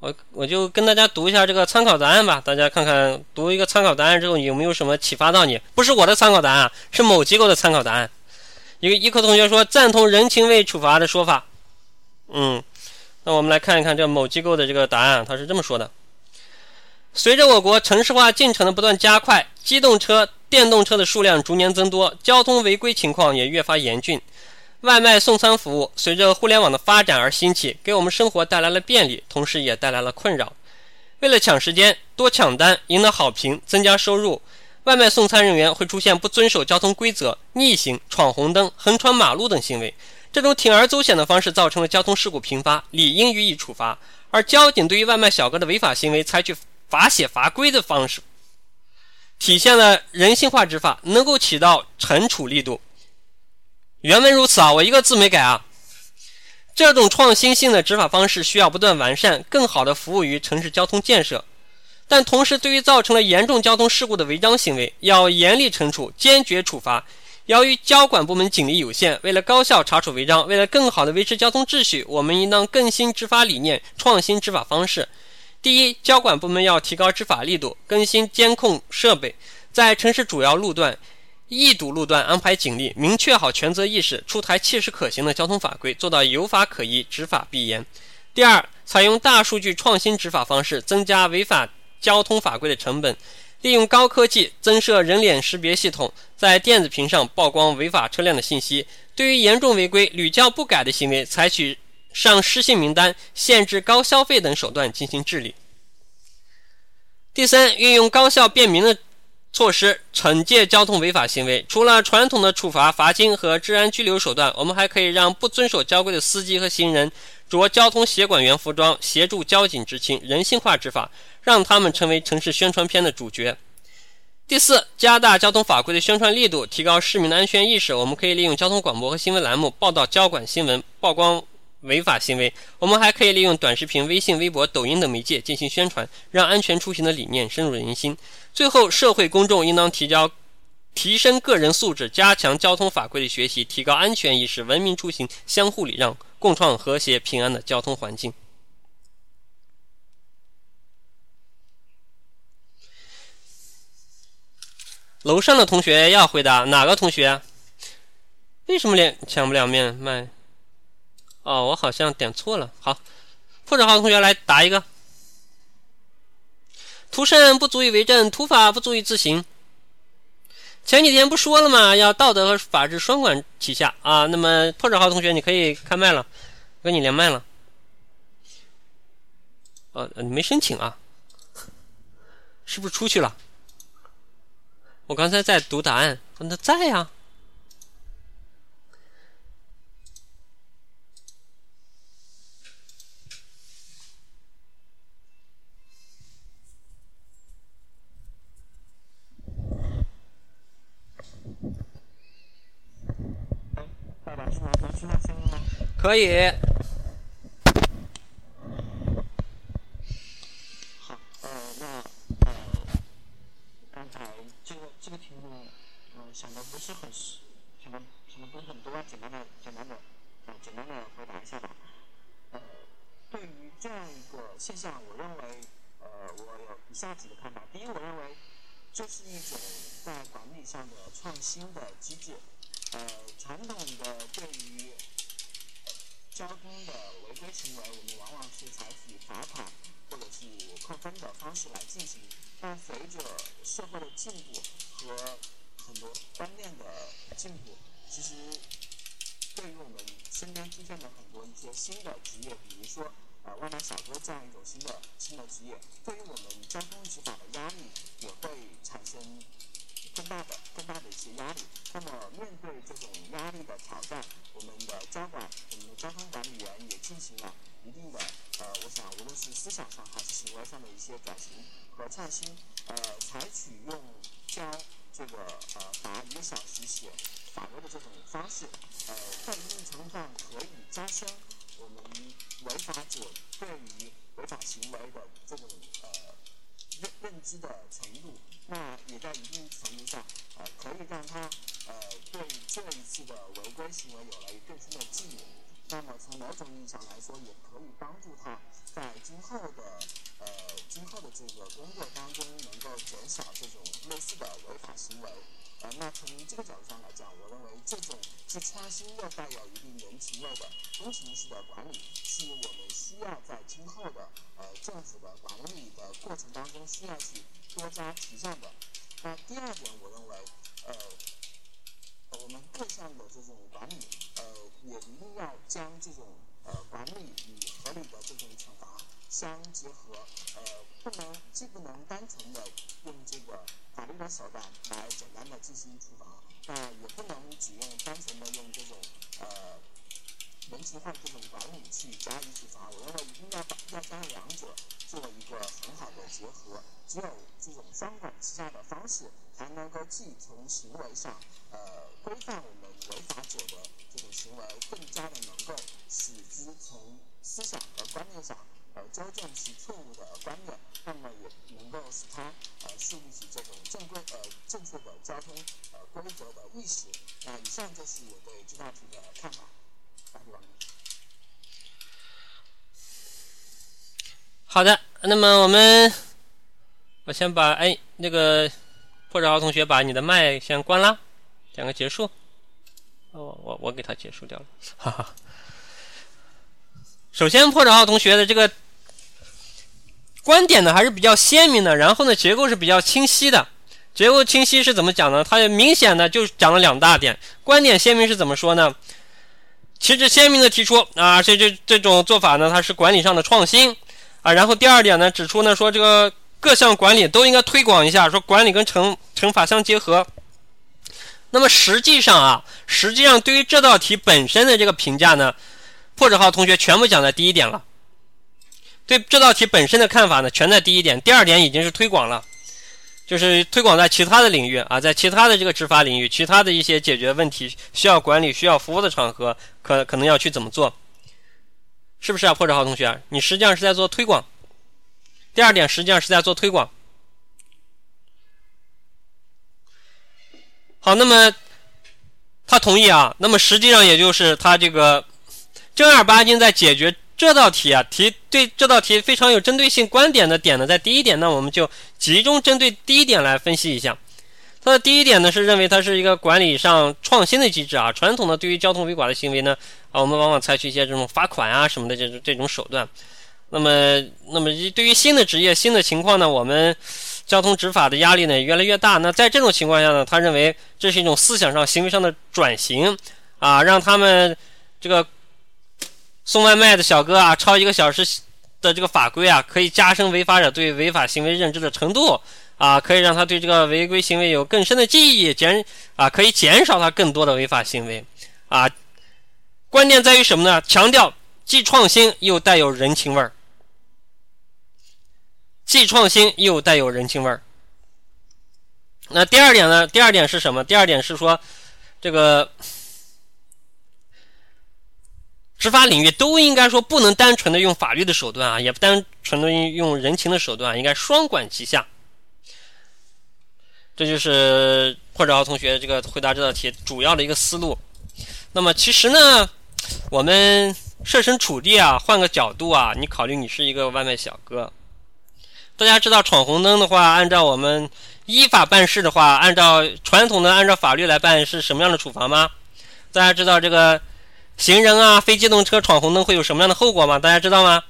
我我就跟大家读一下这个参考答案吧，大家看看读一个参考答案之后有没有什么启发到你？不是我的参考答案，是某机构的参考答案。一个一科同学说赞同人情味处罚的说法。嗯，那我们来看一看这某机构的这个答案，他是这么说的：随着我国城市化进程的不断加快，机动车、电动车的数量逐年增多，交通违规情况也越发严峻。外卖送餐服务随着互联网的发展而兴起，给我们生活带来了便利，同时也带来了困扰。为了抢时间、多抢单、赢得好评、增加收入，外卖送餐人员会出现不遵守交通规则、逆行、闯红灯、横穿马路等行为。这种铤而走险的方式造成了交通事故频发，理应予以处罚。而交警对于外卖小哥的违法行为采取罚写罚规的方式，体现了人性化执法，能够起到惩处力度。原文如此啊，我一个字没改啊。这种创新性的执法方式需要不断完善，更好的服务于城市交通建设。但同时，对于造成了严重交通事故的违章行为，要严厉惩处，坚决处罚。由于交管部门警力有限，为了高效查处违章，为了更好的维持交通秩序，我们应当更新执法理念，创新执法方式。第一，交管部门要提高执法力度，更新监控设备，在城市主要路段。易堵路段安排警力，明确好权责意识，出台切实可行的交通法规，做到有法可依，执法必严。第二，采用大数据创新执法方式，增加违法交通法规的成本。利用高科技增设人脸识别系统，在电子屏上曝光违法车辆的信息。对于严重违规、屡教不改的行为，采取上失信名单、限制高消费等手段进行治理。第三，运用高效便民的。措施惩戒交通违法行为，除了传统的处罚、罚金和治安拘留手段，我们还可以让不遵守交规的司机和行人着交通协管员服装，协助交警执勤，人性化执法，让他们成为城市宣传片的主角。第四，加大交通法规的宣传力度，提高市民的安全意识。我们可以利用交通广播和新闻栏目报道交管新闻，曝光。违法行为，我们还可以利用短视频、微信、微博、抖音等媒介进行宣传，让安全出行的理念深入人心。最后，社会公众应当提交、提升个人素质，加强交通法规的学习，提高安全意识，文明出行，相互礼让，共创和谐平安的交通环境。楼上的同学要回答哪个同学？为什么连抢不了面麦？哦，我好像点错了。好，破折号同学来答一个。图甚不足以为证，图法不足以自行。前几天不说了吗？要道德和法治双管齐下啊。那么破折号同学，你可以开麦了，跟你连麦了。呃，你没申请啊？是不是出去了？我刚才在读答案，他在呀家听能听到声音吗？可以。好，呃，那呃，刚才这个这个题目，嗯、想的不是很实，想的想的不是很多，简单的简单的，呃，简单的回答一下吧。呃，对于这样一个现象，我认为，呃，我有以下几个看法。第一，我认为这是一种在管理上的创新的机制。呃，传统的对于交通的违规行为，我们往往是采取罚款或者是扣分的方式来进行。但随着社会的进步和很多观念的进步，其实对于我们身边出现了很多一些新的职业，比如说呃外卖小哥这样一种新的新的职业，对于我们交通执法的压力也会产生更大的更大的一些压力。那么面对这种压力的挑战，我们的交管我们的交通管理员也进行了一定的呃，我想无论是思想上还是行为上的一些转型和创新，呃，采取用交这个呃罚一个小时写法律的这种方式，呃，在一定程度上可以加深我们违法者对于违法行为的这种呃认认知的程度，那也在一定程度上呃可以让他呃对这一次的违规行为有了更深的记忆。那么从某种意义上来说，也可以帮助他在今后的呃今后的这个工作当中，能够减少这种类似的违法行为。呃，那从这个角度上来讲，我认为这种既创新又带有一定人情味的公情式的管理，是我们需要在今后的呃政府的管理的过程当中需要去多加提倡的。那第二点，我认为呃。我们各项的这种管理，呃，也一定要将这种呃管理与合理的这种惩罚相结合，呃，不能既不能单纯的用这个法律的手段来简单的进行处罚，那也不能只用单纯的用这种呃人情化这种管理去加以处罚。我认为一定要把要将两者做一个很好的结合，只有这种双管齐下的方式，才能够既从行为上呃规范我们违法者的这种行为，更加的能够使之从思想和观念上呃纠正其错误的观念，那么也能够使他呃树立起这种正规呃正确的交通呃规则的意识。那以上就是我对这道题的看法。大家好的，那么我们我先把哎那个破折号同学把你的麦先关了，讲个结束。我我我给他结束掉了，*laughs* 哈哈。首先，破折号同学的这个观点呢还是比较鲜明的，然后呢结构是比较清晰的。结构清晰是怎么讲呢？它明显的就讲了两大点。观点鲜明是怎么说呢？旗帜鲜明的提出啊，这这这种做法呢，它是管理上的创新啊。然后第二点呢，指出呢说这个各项管理都应该推广一下，说管理跟惩惩罚相结合。那么实际上啊，实际上对于这道题本身的这个评价呢，破折号同学全部讲在第一点了。对这道题本身的看法呢，全在第一点，第二点已经是推广了。就是推广在其他的领域啊，在其他的这个执法领域，其他的一些解决问题需要管理、需要服务的场合，可可能要去怎么做？是不是啊，破折号同学？你实际上是在做推广。第二点，实际上是在做推广。好，那么他同意啊，那么实际上也就是他这个正儿八经在解决。这道题啊，题对这道题非常有针对性观点的点呢，在第一点，那我们就集中针对第一点来分析一下。它的第一点呢，是认为它是一个管理上创新的机制啊。传统的对于交通违法的行为呢，啊，我们往往采取一些这种罚款啊什么的这种这种手段。那么，那么对于新的职业、新的情况呢，我们交通执法的压力呢越来越大。那在这种情况下呢，他认为这是一种思想上、行为上的转型啊，让他们这个。送外卖的小哥啊，超一个小时的这个法规啊，可以加深违法者对违法行为认知的程度啊，可以让他对这个违规行为有更深的记忆，减啊，可以减少他更多的违法行为啊。关键在于什么呢？强调既创新又带有人情味儿，既创新又带有人情味儿。那第二点呢？第二点是什么？第二点是说这个。执法领域都应该说不能单纯的用法律的手段啊，也不单纯的用人情的手段，应该双管齐下。这就是破折号同学这个回答这道题主要的一个思路。那么其实呢，我们设身处地啊，换个角度啊，你考虑你是一个外卖小哥。大家知道闯红灯的话，按照我们依法办事的话，按照传统的按照法律来办是什么样的处罚吗？大家知道这个行人啊、非机动车闯红灯会有什么样的后果吗？大家知道吗？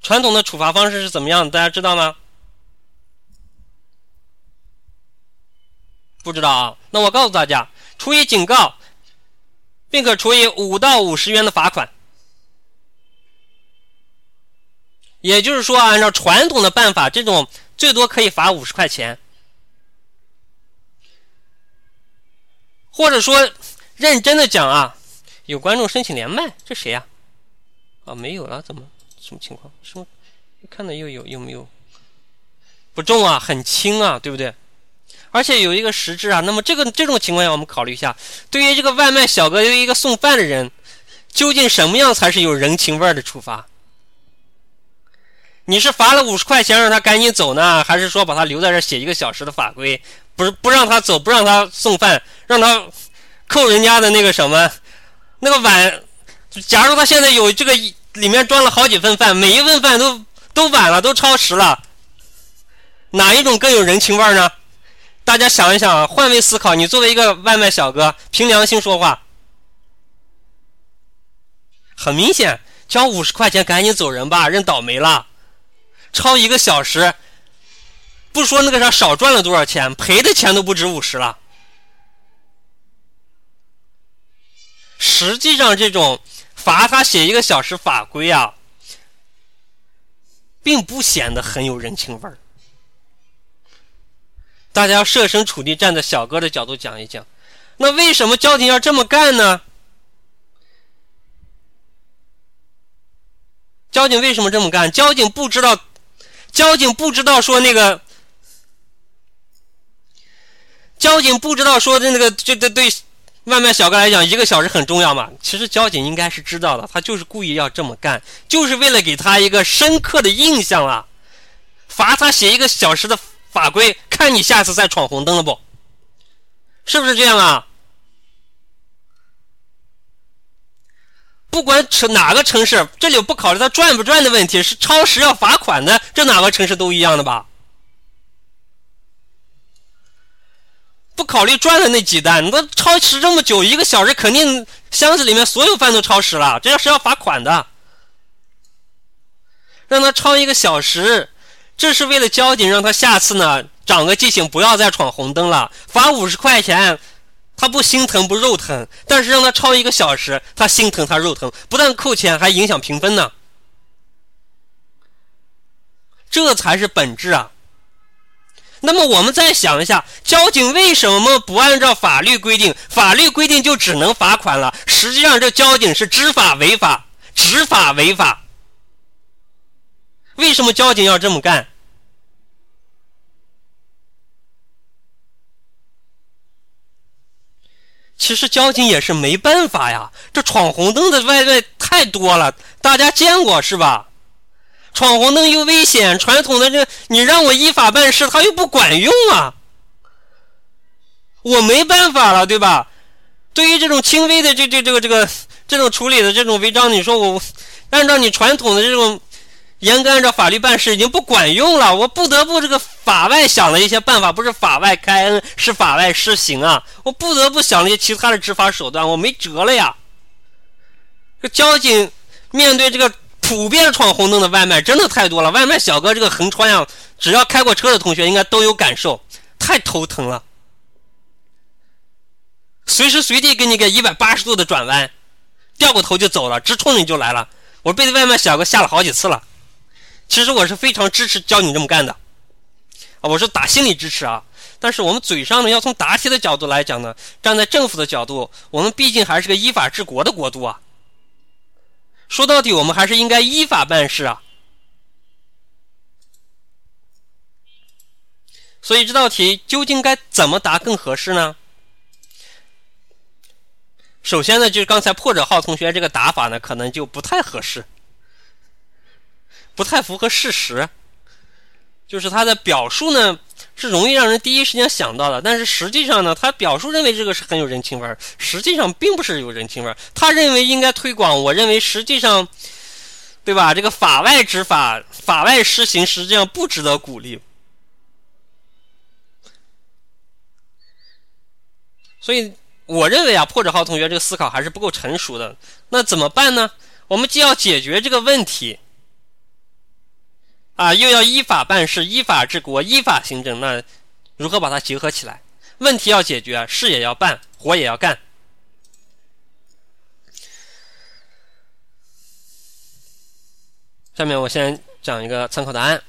传统的处罚方式是怎么样的？大家知道吗？不知道啊？那我告诉大家，处以警告，并可处以五到五十元的罚款。也就是说，按照传统的办法，这种最多可以罚五十块钱。或者说，认真的讲啊，有观众申请连麦，这谁呀？啊，没有了，怎么？什么情况？什么？看到又有又没有？不重啊，很轻啊，对不对？而且有一个实质啊。那么这个这种情况下，我们考虑一下，对于这个外卖小哥，对于一个送饭的人，究竟什么样才是有人情味儿的处罚？你是罚了五十块钱让他赶紧走呢，还是说把他留在这写一个小时的法规？不是不让他走，不让他送饭，让他扣人家的那个什么那个碗？假如他现在有这个里面装了好几份饭，每一份饭都都晚了，都超时了，哪一种更有人情味呢？大家想一想，换位思考，你作为一个外卖小哥，凭良心说话，很明显，交五十块钱赶紧走人吧，认倒霉了。超一个小时，不说那个啥少赚了多少钱，赔的钱都不止五十了。实际上，这种罚他写一个小时法规啊，并不显得很有人情味儿。大家要设身处地站在小哥的角度讲一讲，那为什么交警要这么干呢？交警为什么这么干？交警不知道。交警不知道说那个，交警不知道说的那个，这这对外卖小哥来讲，一个小时很重要嘛？其实交警应该是知道的，他就是故意要这么干，就是为了给他一个深刻的印象啊，罚他写一个小时的法规，看你下次再闯红灯了不？是不是这样啊？不管城哪个城市，这里不考虑他赚不赚的问题，是超时要罚款的，这哪个城市都一样的吧？不考虑赚的那几单，你都超时这么久，一个小时肯定箱子里面所有饭都超时了，这要是要罚款的。让他超一个小时，这是为了交警让他下次呢长个记性，不要再闯红灯了，罚五十块钱。他不心疼不肉疼，但是让他超一个小时，他心疼他肉疼，不但扣钱，还影响评分呢。这才是本质啊！那么我们再想一下，交警为什么不按照法律规定？法律规定就只能罚款了。实际上，这交警是知法违法，执法违法。为什么交警要这么干？其实交警也是没办法呀，这闯红灯的外在太多了，大家见过是吧？闯红灯又危险，传统的这你让我依法办事，他又不管用啊，我没办法了，对吧？对于这种轻微的这这这个这个这种处理的这种违章，你说我按照你传统的这种。严格按照法律办事已经不管用了，我不得不这个法外想了一些办法，不是法外开恩，是法外施行啊！我不得不想了一些其他的执法手段，我没辙了呀。这交警面对这个普遍闯红灯的外卖真的太多了，外卖小哥这个横穿呀，只要开过车的同学应该都有感受，太头疼了。随时随地给你个一百八十度的转弯，掉过头就走了，直冲你就来了。我被外卖小哥吓了好几次了。其实我是非常支持教你这么干的，啊，我是打心里支持啊。但是我们嘴上呢，要从答题的角度来讲呢，站在政府的角度，我们毕竟还是个依法治国的国度啊。说到底，我们还是应该依法办事啊。所以这道题究竟该怎么答更合适呢？首先呢，就是刚才破者号同学这个打法呢，可能就不太合适，不太符合事实。就是他的表述呢，是容易让人第一时间想到的，但是实际上呢，他表述认为这个是很有人情味儿，实际上并不是有人情味儿。他认为应该推广，我认为实际上，对吧？这个法外执法、法外施行，实际上不值得鼓励。所以，我认为啊，破者号同学这个思考还是不够成熟的。那怎么办呢？我们既要解决这个问题，啊，又要依法办事、依法治国、依法行政。那如何把它结合起来？问题要解决，事也要办，活也要干。下面我先讲一个参考答案。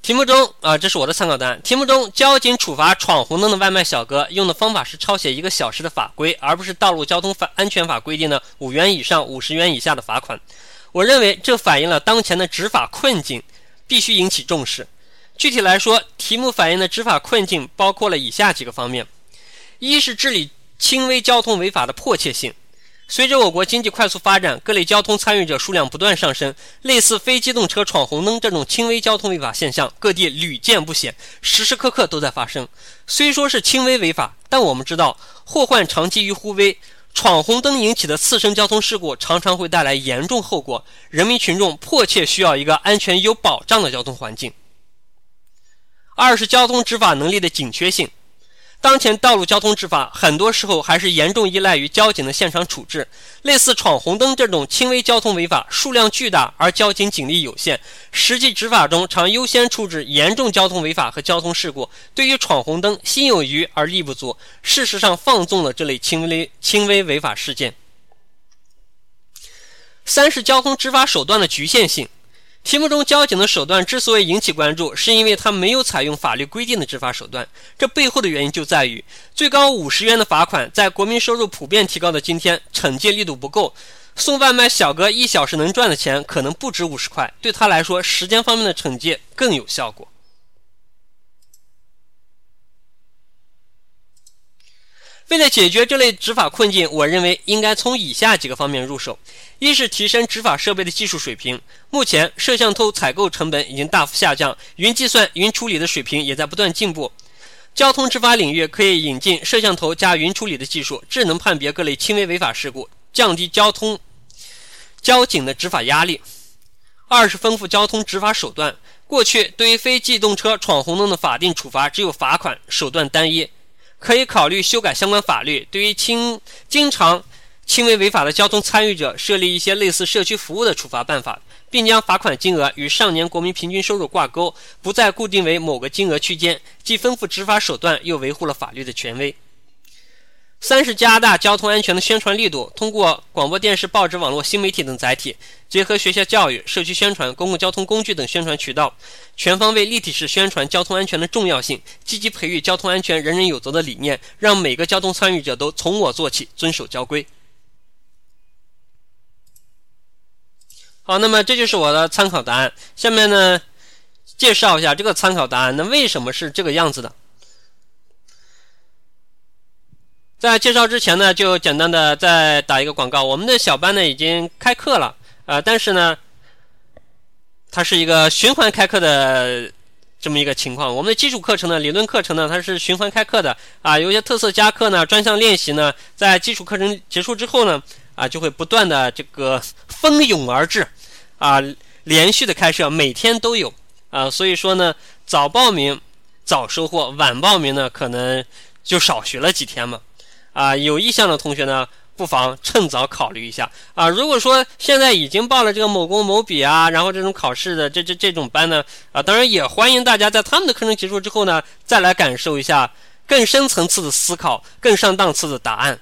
题目中啊，这是我的参考答案。题目中，交警处罚闯红灯的外卖小哥用的方法是抄写一个小时的法规，而不是《道路交通法安全法》规定的五元以上五十元以下的罚款。我认为这反映了当前的执法困境，必须引起重视。具体来说，题目反映的执法困境包括了以下几个方面：一是治理轻微交通违法的迫切性。随着我国经济快速发展，各类交通参与者数量不断上升，类似非机动车闯红灯这种轻微交通违法现象，各地屡见不鲜，时时刻刻都在发生。虽说是轻微违法，但我们知道，祸患常积于忽微，闯红灯引起的次生交通事故常常会带来严重后果，人民群众迫切需要一个安全有保障的交通环境。二是交通执法能力的紧缺性。当前道路交通执法很多时候还是严重依赖于交警的现场处置，类似闯红灯这种轻微交通违法数量巨大，而交警警力有限，实际执法中常优先处置严重交通违法和交通事故。对于闯红灯，心有余而力不足，事实上放纵了这类轻微轻微违法事件。三是交通执法手段的局限性。题目中交警的手段之所以引起关注，是因为他没有采用法律规定的执法手段。这背后的原因就在于，最高五十元的罚款，在国民收入普遍提高的今天，惩戒力度不够。送外卖小哥一小时能赚的钱可能不止五十块，对他来说，时间方面的惩戒更有效果。为了解决这类执法困境，我认为应该从以下几个方面入手：一是提升执法设备的技术水平。目前，摄像头采购成本已经大幅下降，云计算、云处理的水平也在不断进步。交通执法领域可以引进摄像头加云处理的技术，智能判别各类轻微违法事故，降低交通交警的执法压力。二是丰富交通执法手段。过去，对于非机动车闯红灯的法定处罚只有罚款，手段单一。可以考虑修改相关法律，对于轻经常轻微违法的交通参与者，设立一些类似社区服务的处罚办法，并将罚款金额与上年国民平均收入挂钩，不再固定为某个金额区间，既丰富执法手段，又维护了法律的权威。三是加大交通安全的宣传力度，通过广播电视、报纸、网络、新媒体等载体，结合学校教育、社区宣传、公共交通工具等宣传渠道，全方位立体式宣传交通安全的重要性，积极培育交通安全人人有责的理念，让每个交通参与者都从我做起，遵守交规。好，那么这就是我的参考答案。下面呢，介绍一下这个参考答案，那为什么是这个样子的？在介绍之前呢，就简单的再打一个广告。我们的小班呢已经开课了，呃，但是呢，它是一个循环开课的这么一个情况。我们的基础课程呢，理论课程呢，它是循环开课的啊。有些特色加课呢，专项练习呢，在基础课程结束之后呢，啊，就会不断的这个蜂拥而至，啊，连续的开设，每天都有啊。所以说呢，早报名早收获，晚报名呢，可能就少学了几天嘛。啊，有意向的同学呢，不妨趁早考虑一下啊。如果说现在已经报了这个某工某笔啊，然后这种考试的这这这种班呢，啊，当然也欢迎大家在他们的课程结束之后呢，再来感受一下更深层次的思考、更上档次的答案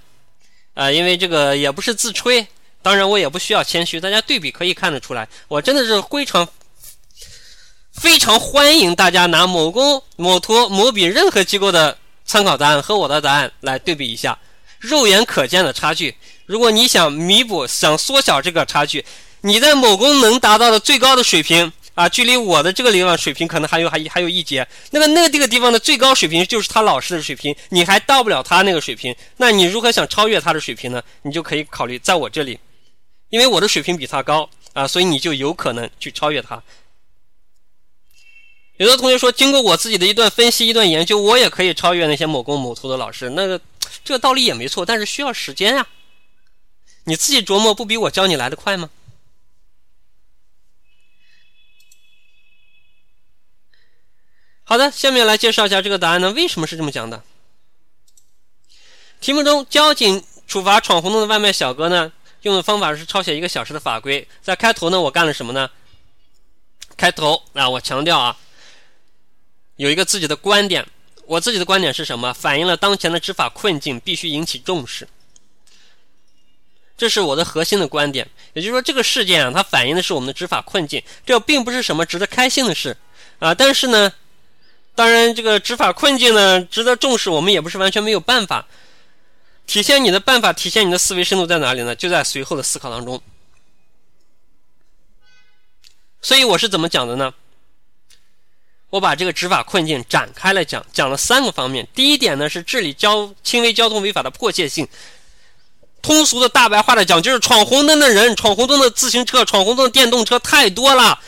啊。因为这个也不是自吹，当然我也不需要谦虚，大家对比可以看得出来，我真的是非常非常欢迎大家拿某工、某图、某笔任何机构的。参考答案和我的答案来对比一下，肉眼可见的差距。如果你想弥补、想缩小这个差距，你在某功能达到的最高的水平，啊，距离我的这个地方水平可能还有还还有一节，那个那个这个地方的最高水平就是他老师的水平，你还到不了他那个水平，那你如何想超越他的水平呢？你就可以考虑在我这里，因为我的水平比他高啊，所以你就有可能去超越他。有的同学说，经过我自己的一段分析、一段研究，我也可以超越那些某工某图的老师，那个这个道理也没错，但是需要时间啊。你自己琢磨，不比我教你来的快吗？好的，下面来介绍一下这个答案呢，为什么是这么讲的？题目中，交警处罚闯红灯的外卖小哥呢，用的方法是抄写一个小时的法规。在开头呢，我干了什么呢？开头啊，我强调啊，有一个自己的观点。我自己的观点是什么？反映了当前的执法困境，必须引起重视。这是我的核心的观点。也就是说，这个事件啊，它反映的是我们的执法困境，这并不是什么值得开心的事啊。但是呢。当然，这个执法困境呢，值得重视。我们也不是完全没有办法。体现你的办法，体现你的思维深度在哪里呢？就在随后的思考当中。所以我是怎么讲的呢？我把这个执法困境展开来讲，讲了三个方面。第一点呢，是治理交轻微交通违法的迫切性。通俗的大白话的讲，就是闯红灯的人、闯红灯的自行车、闯红灯的电动车太多了，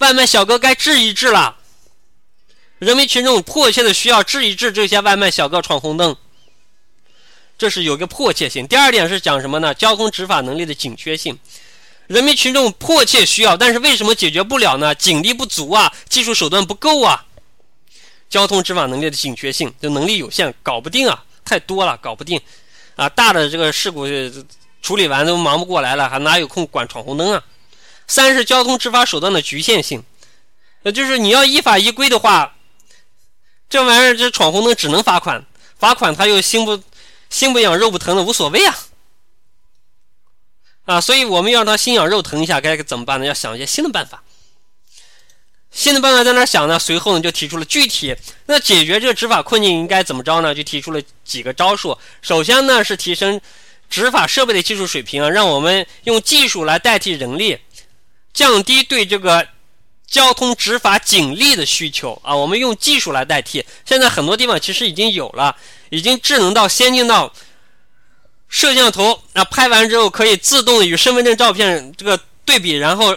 外卖小哥该治一治了。人民群众迫切的需要治一治这些外卖小哥闯红灯，这是有一个迫切性。第二点是讲什么呢？交通执法能力的紧缺性。人民群众迫切需要，但是为什么解决不了呢？警力不足啊，技术手段不够啊。交通执法能力的紧缺性，就能力有限，搞不定啊，太多了，搞不定啊。大的这个事故处理完都忙不过来了，还哪有空管闯红灯啊？三是交通执法手段的局限性，呃，就是你要依法依规的话。这玩意儿，这闯红灯只能罚款，罚款他又心不心不痒肉不疼的，无所谓啊，啊，所以我们要让他心痒肉疼一下，该怎么办呢？要想一些新的办法。新的办法在哪想呢？随后呢就提出了具体，那解决这个执法困境应该怎么着呢？就提出了几个招数。首先呢是提升执法设备的技术水平啊，让我们用技术来代替人力，降低对这个。交通执法警力的需求啊，我们用技术来代替。现在很多地方其实已经有了，已经智能到先进到摄像头啊，拍完之后可以自动与身份证照片这个对比，然后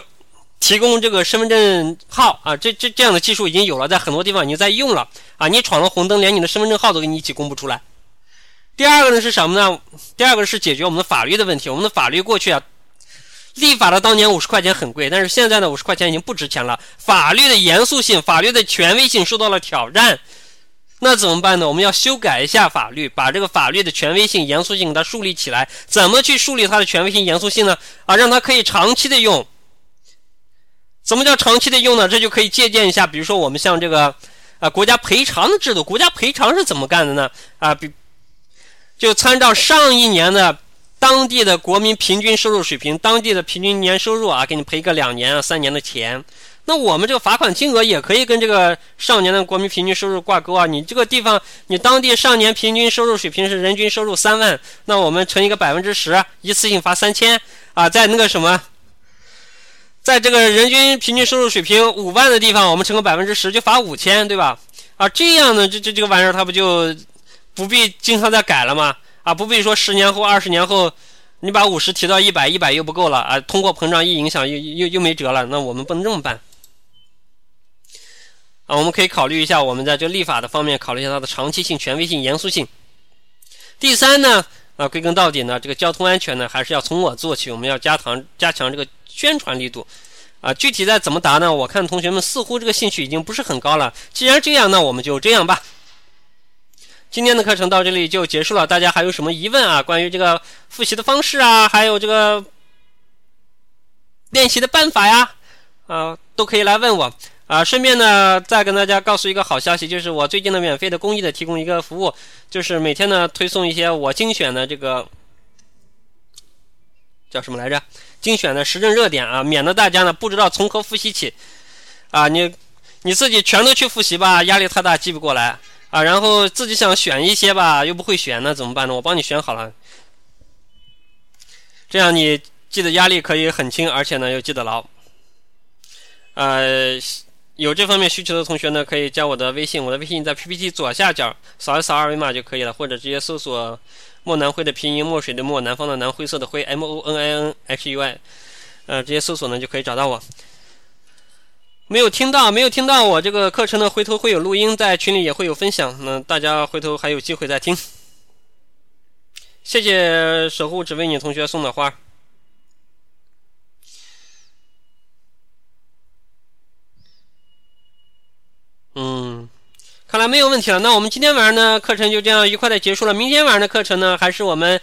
提供这个身份证号啊，这这这样的技术已经有了，在很多地方已经在用了啊。你闯了红灯，连你的身份证号都给你一起公布出来。第二个呢是什么呢？第二个是解决我们的法律的问题。我们的法律过去啊。立法的当年五十块钱很贵，但是现在呢，五十块钱已经不值钱了。法律的严肃性、法律的权威性受到了挑战，那怎么办呢？我们要修改一下法律，把这个法律的权威性、严肃性给它树立起来。怎么去树立它的权威性、严肃性呢？啊，让它可以长期的用。怎么叫长期的用呢？这就可以借鉴一下，比如说我们像这个啊，国家赔偿的制度，国家赔偿是怎么干的呢？啊，比就参照上一年的。当地的国民平均收入水平，当地的平均年收入啊，给你赔个两年啊、三年的钱。那我们这个罚款金额也可以跟这个上年的国民平均收入挂钩啊。你这个地方，你当地上年平均收入水平是人均收入三万，那我们乘一个百分之十，一次性罚三千啊。在那个什么，在这个人均平均收入水平五万的地方，我们乘个百分之十就罚五千，对吧？啊，这样呢，这这这个玩意儿它不就不必经常再改了吗？啊，不必说十年后、二十年后，你把五十提到一百，一百又不够了啊！通货膨胀一影响，又又又没辙了。那我们不能这么办啊！我们可以考虑一下，我们在这立法的方面考虑一下它的长期性、权威性、严肃性。第三呢，啊，归根到底呢，这个交通安全呢，还是要从我做起。我们要加强加强这个宣传力度啊！具体再怎么答呢？我看同学们似乎这个兴趣已经不是很高了。既然这样，那我们就这样吧。今天的课程到这里就结束了，大家还有什么疑问啊？关于这个复习的方式啊，还有这个练习的办法呀，啊，都可以来问我啊。顺便呢，再跟大家告诉一个好消息，就是我最近的免费的公益的提供一个服务，就是每天呢推送一些我精选的这个叫什么来着？精选的时政热点啊，免得大家呢不知道从何复习起啊。你你自己全都去复习吧，压力太大，记不过来。啊，然后自己想选一些吧，又不会选，那怎么办呢？我帮你选好了，这样你记得压力可以很轻，而且呢又记得牢。呃，有这方面需求的同学呢，可以加我的微信，我的微信在 PPT 左下角，扫一扫二维码就可以了，或者直接搜索“墨南灰”的拼音，墨水的墨，南方的南，灰色的灰，M O N I N H U I，呃，直接搜索呢就可以找到我。没有听到，没有听到我这个课程呢，回头会有录音，在群里也会有分享，那大家回头还有机会再听。谢谢守护只为你同学送的花。嗯，看来没有问题了。那我们今天晚上呢，课程就这样愉快的结束了。明天晚上的课程呢，还是我们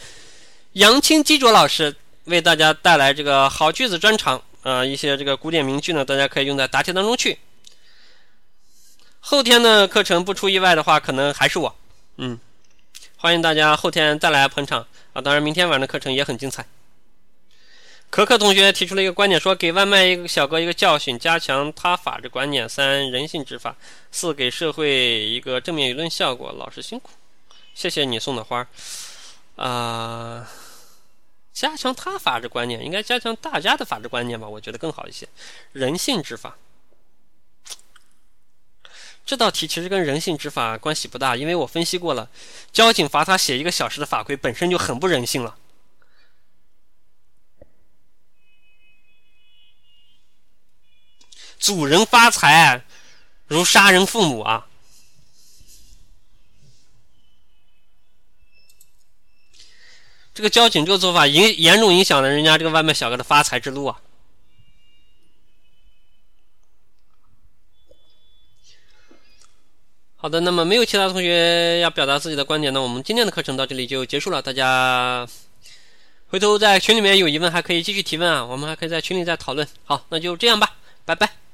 杨青基卓老师为大家带来这个好句子专场啊，一些这个古典名句呢，大家可以用在答题当中去。后天的课程不出意外的话，可能还是我。嗯，欢迎大家后天再来捧场啊！当然，明天晚上的课程也很精彩。可可同学提出了一个观点，说给外卖一个小哥一个教训，加强他法治观念；三人性执法；四给社会一个正面舆论效果。老师辛苦，谢谢你送的花啊！加强他法治观念，应该加强大家的法治观念吧？我觉得更好一些。人性执法，这道题其实跟人性执法关系不大，因为我分析过了，交警罚他写一个小时的法规本身就很不人性了。主人发财，如杀人父母啊！这个交警这个做法，影严重影响了人家这个外卖小哥的发财之路啊！好的，那么没有其他同学要表达自己的观点，那我们今天的课程到这里就结束了。大家回头在群里面有疑问，还可以继续提问啊，我们还可以在群里再讨论。好，那就这样吧，拜拜。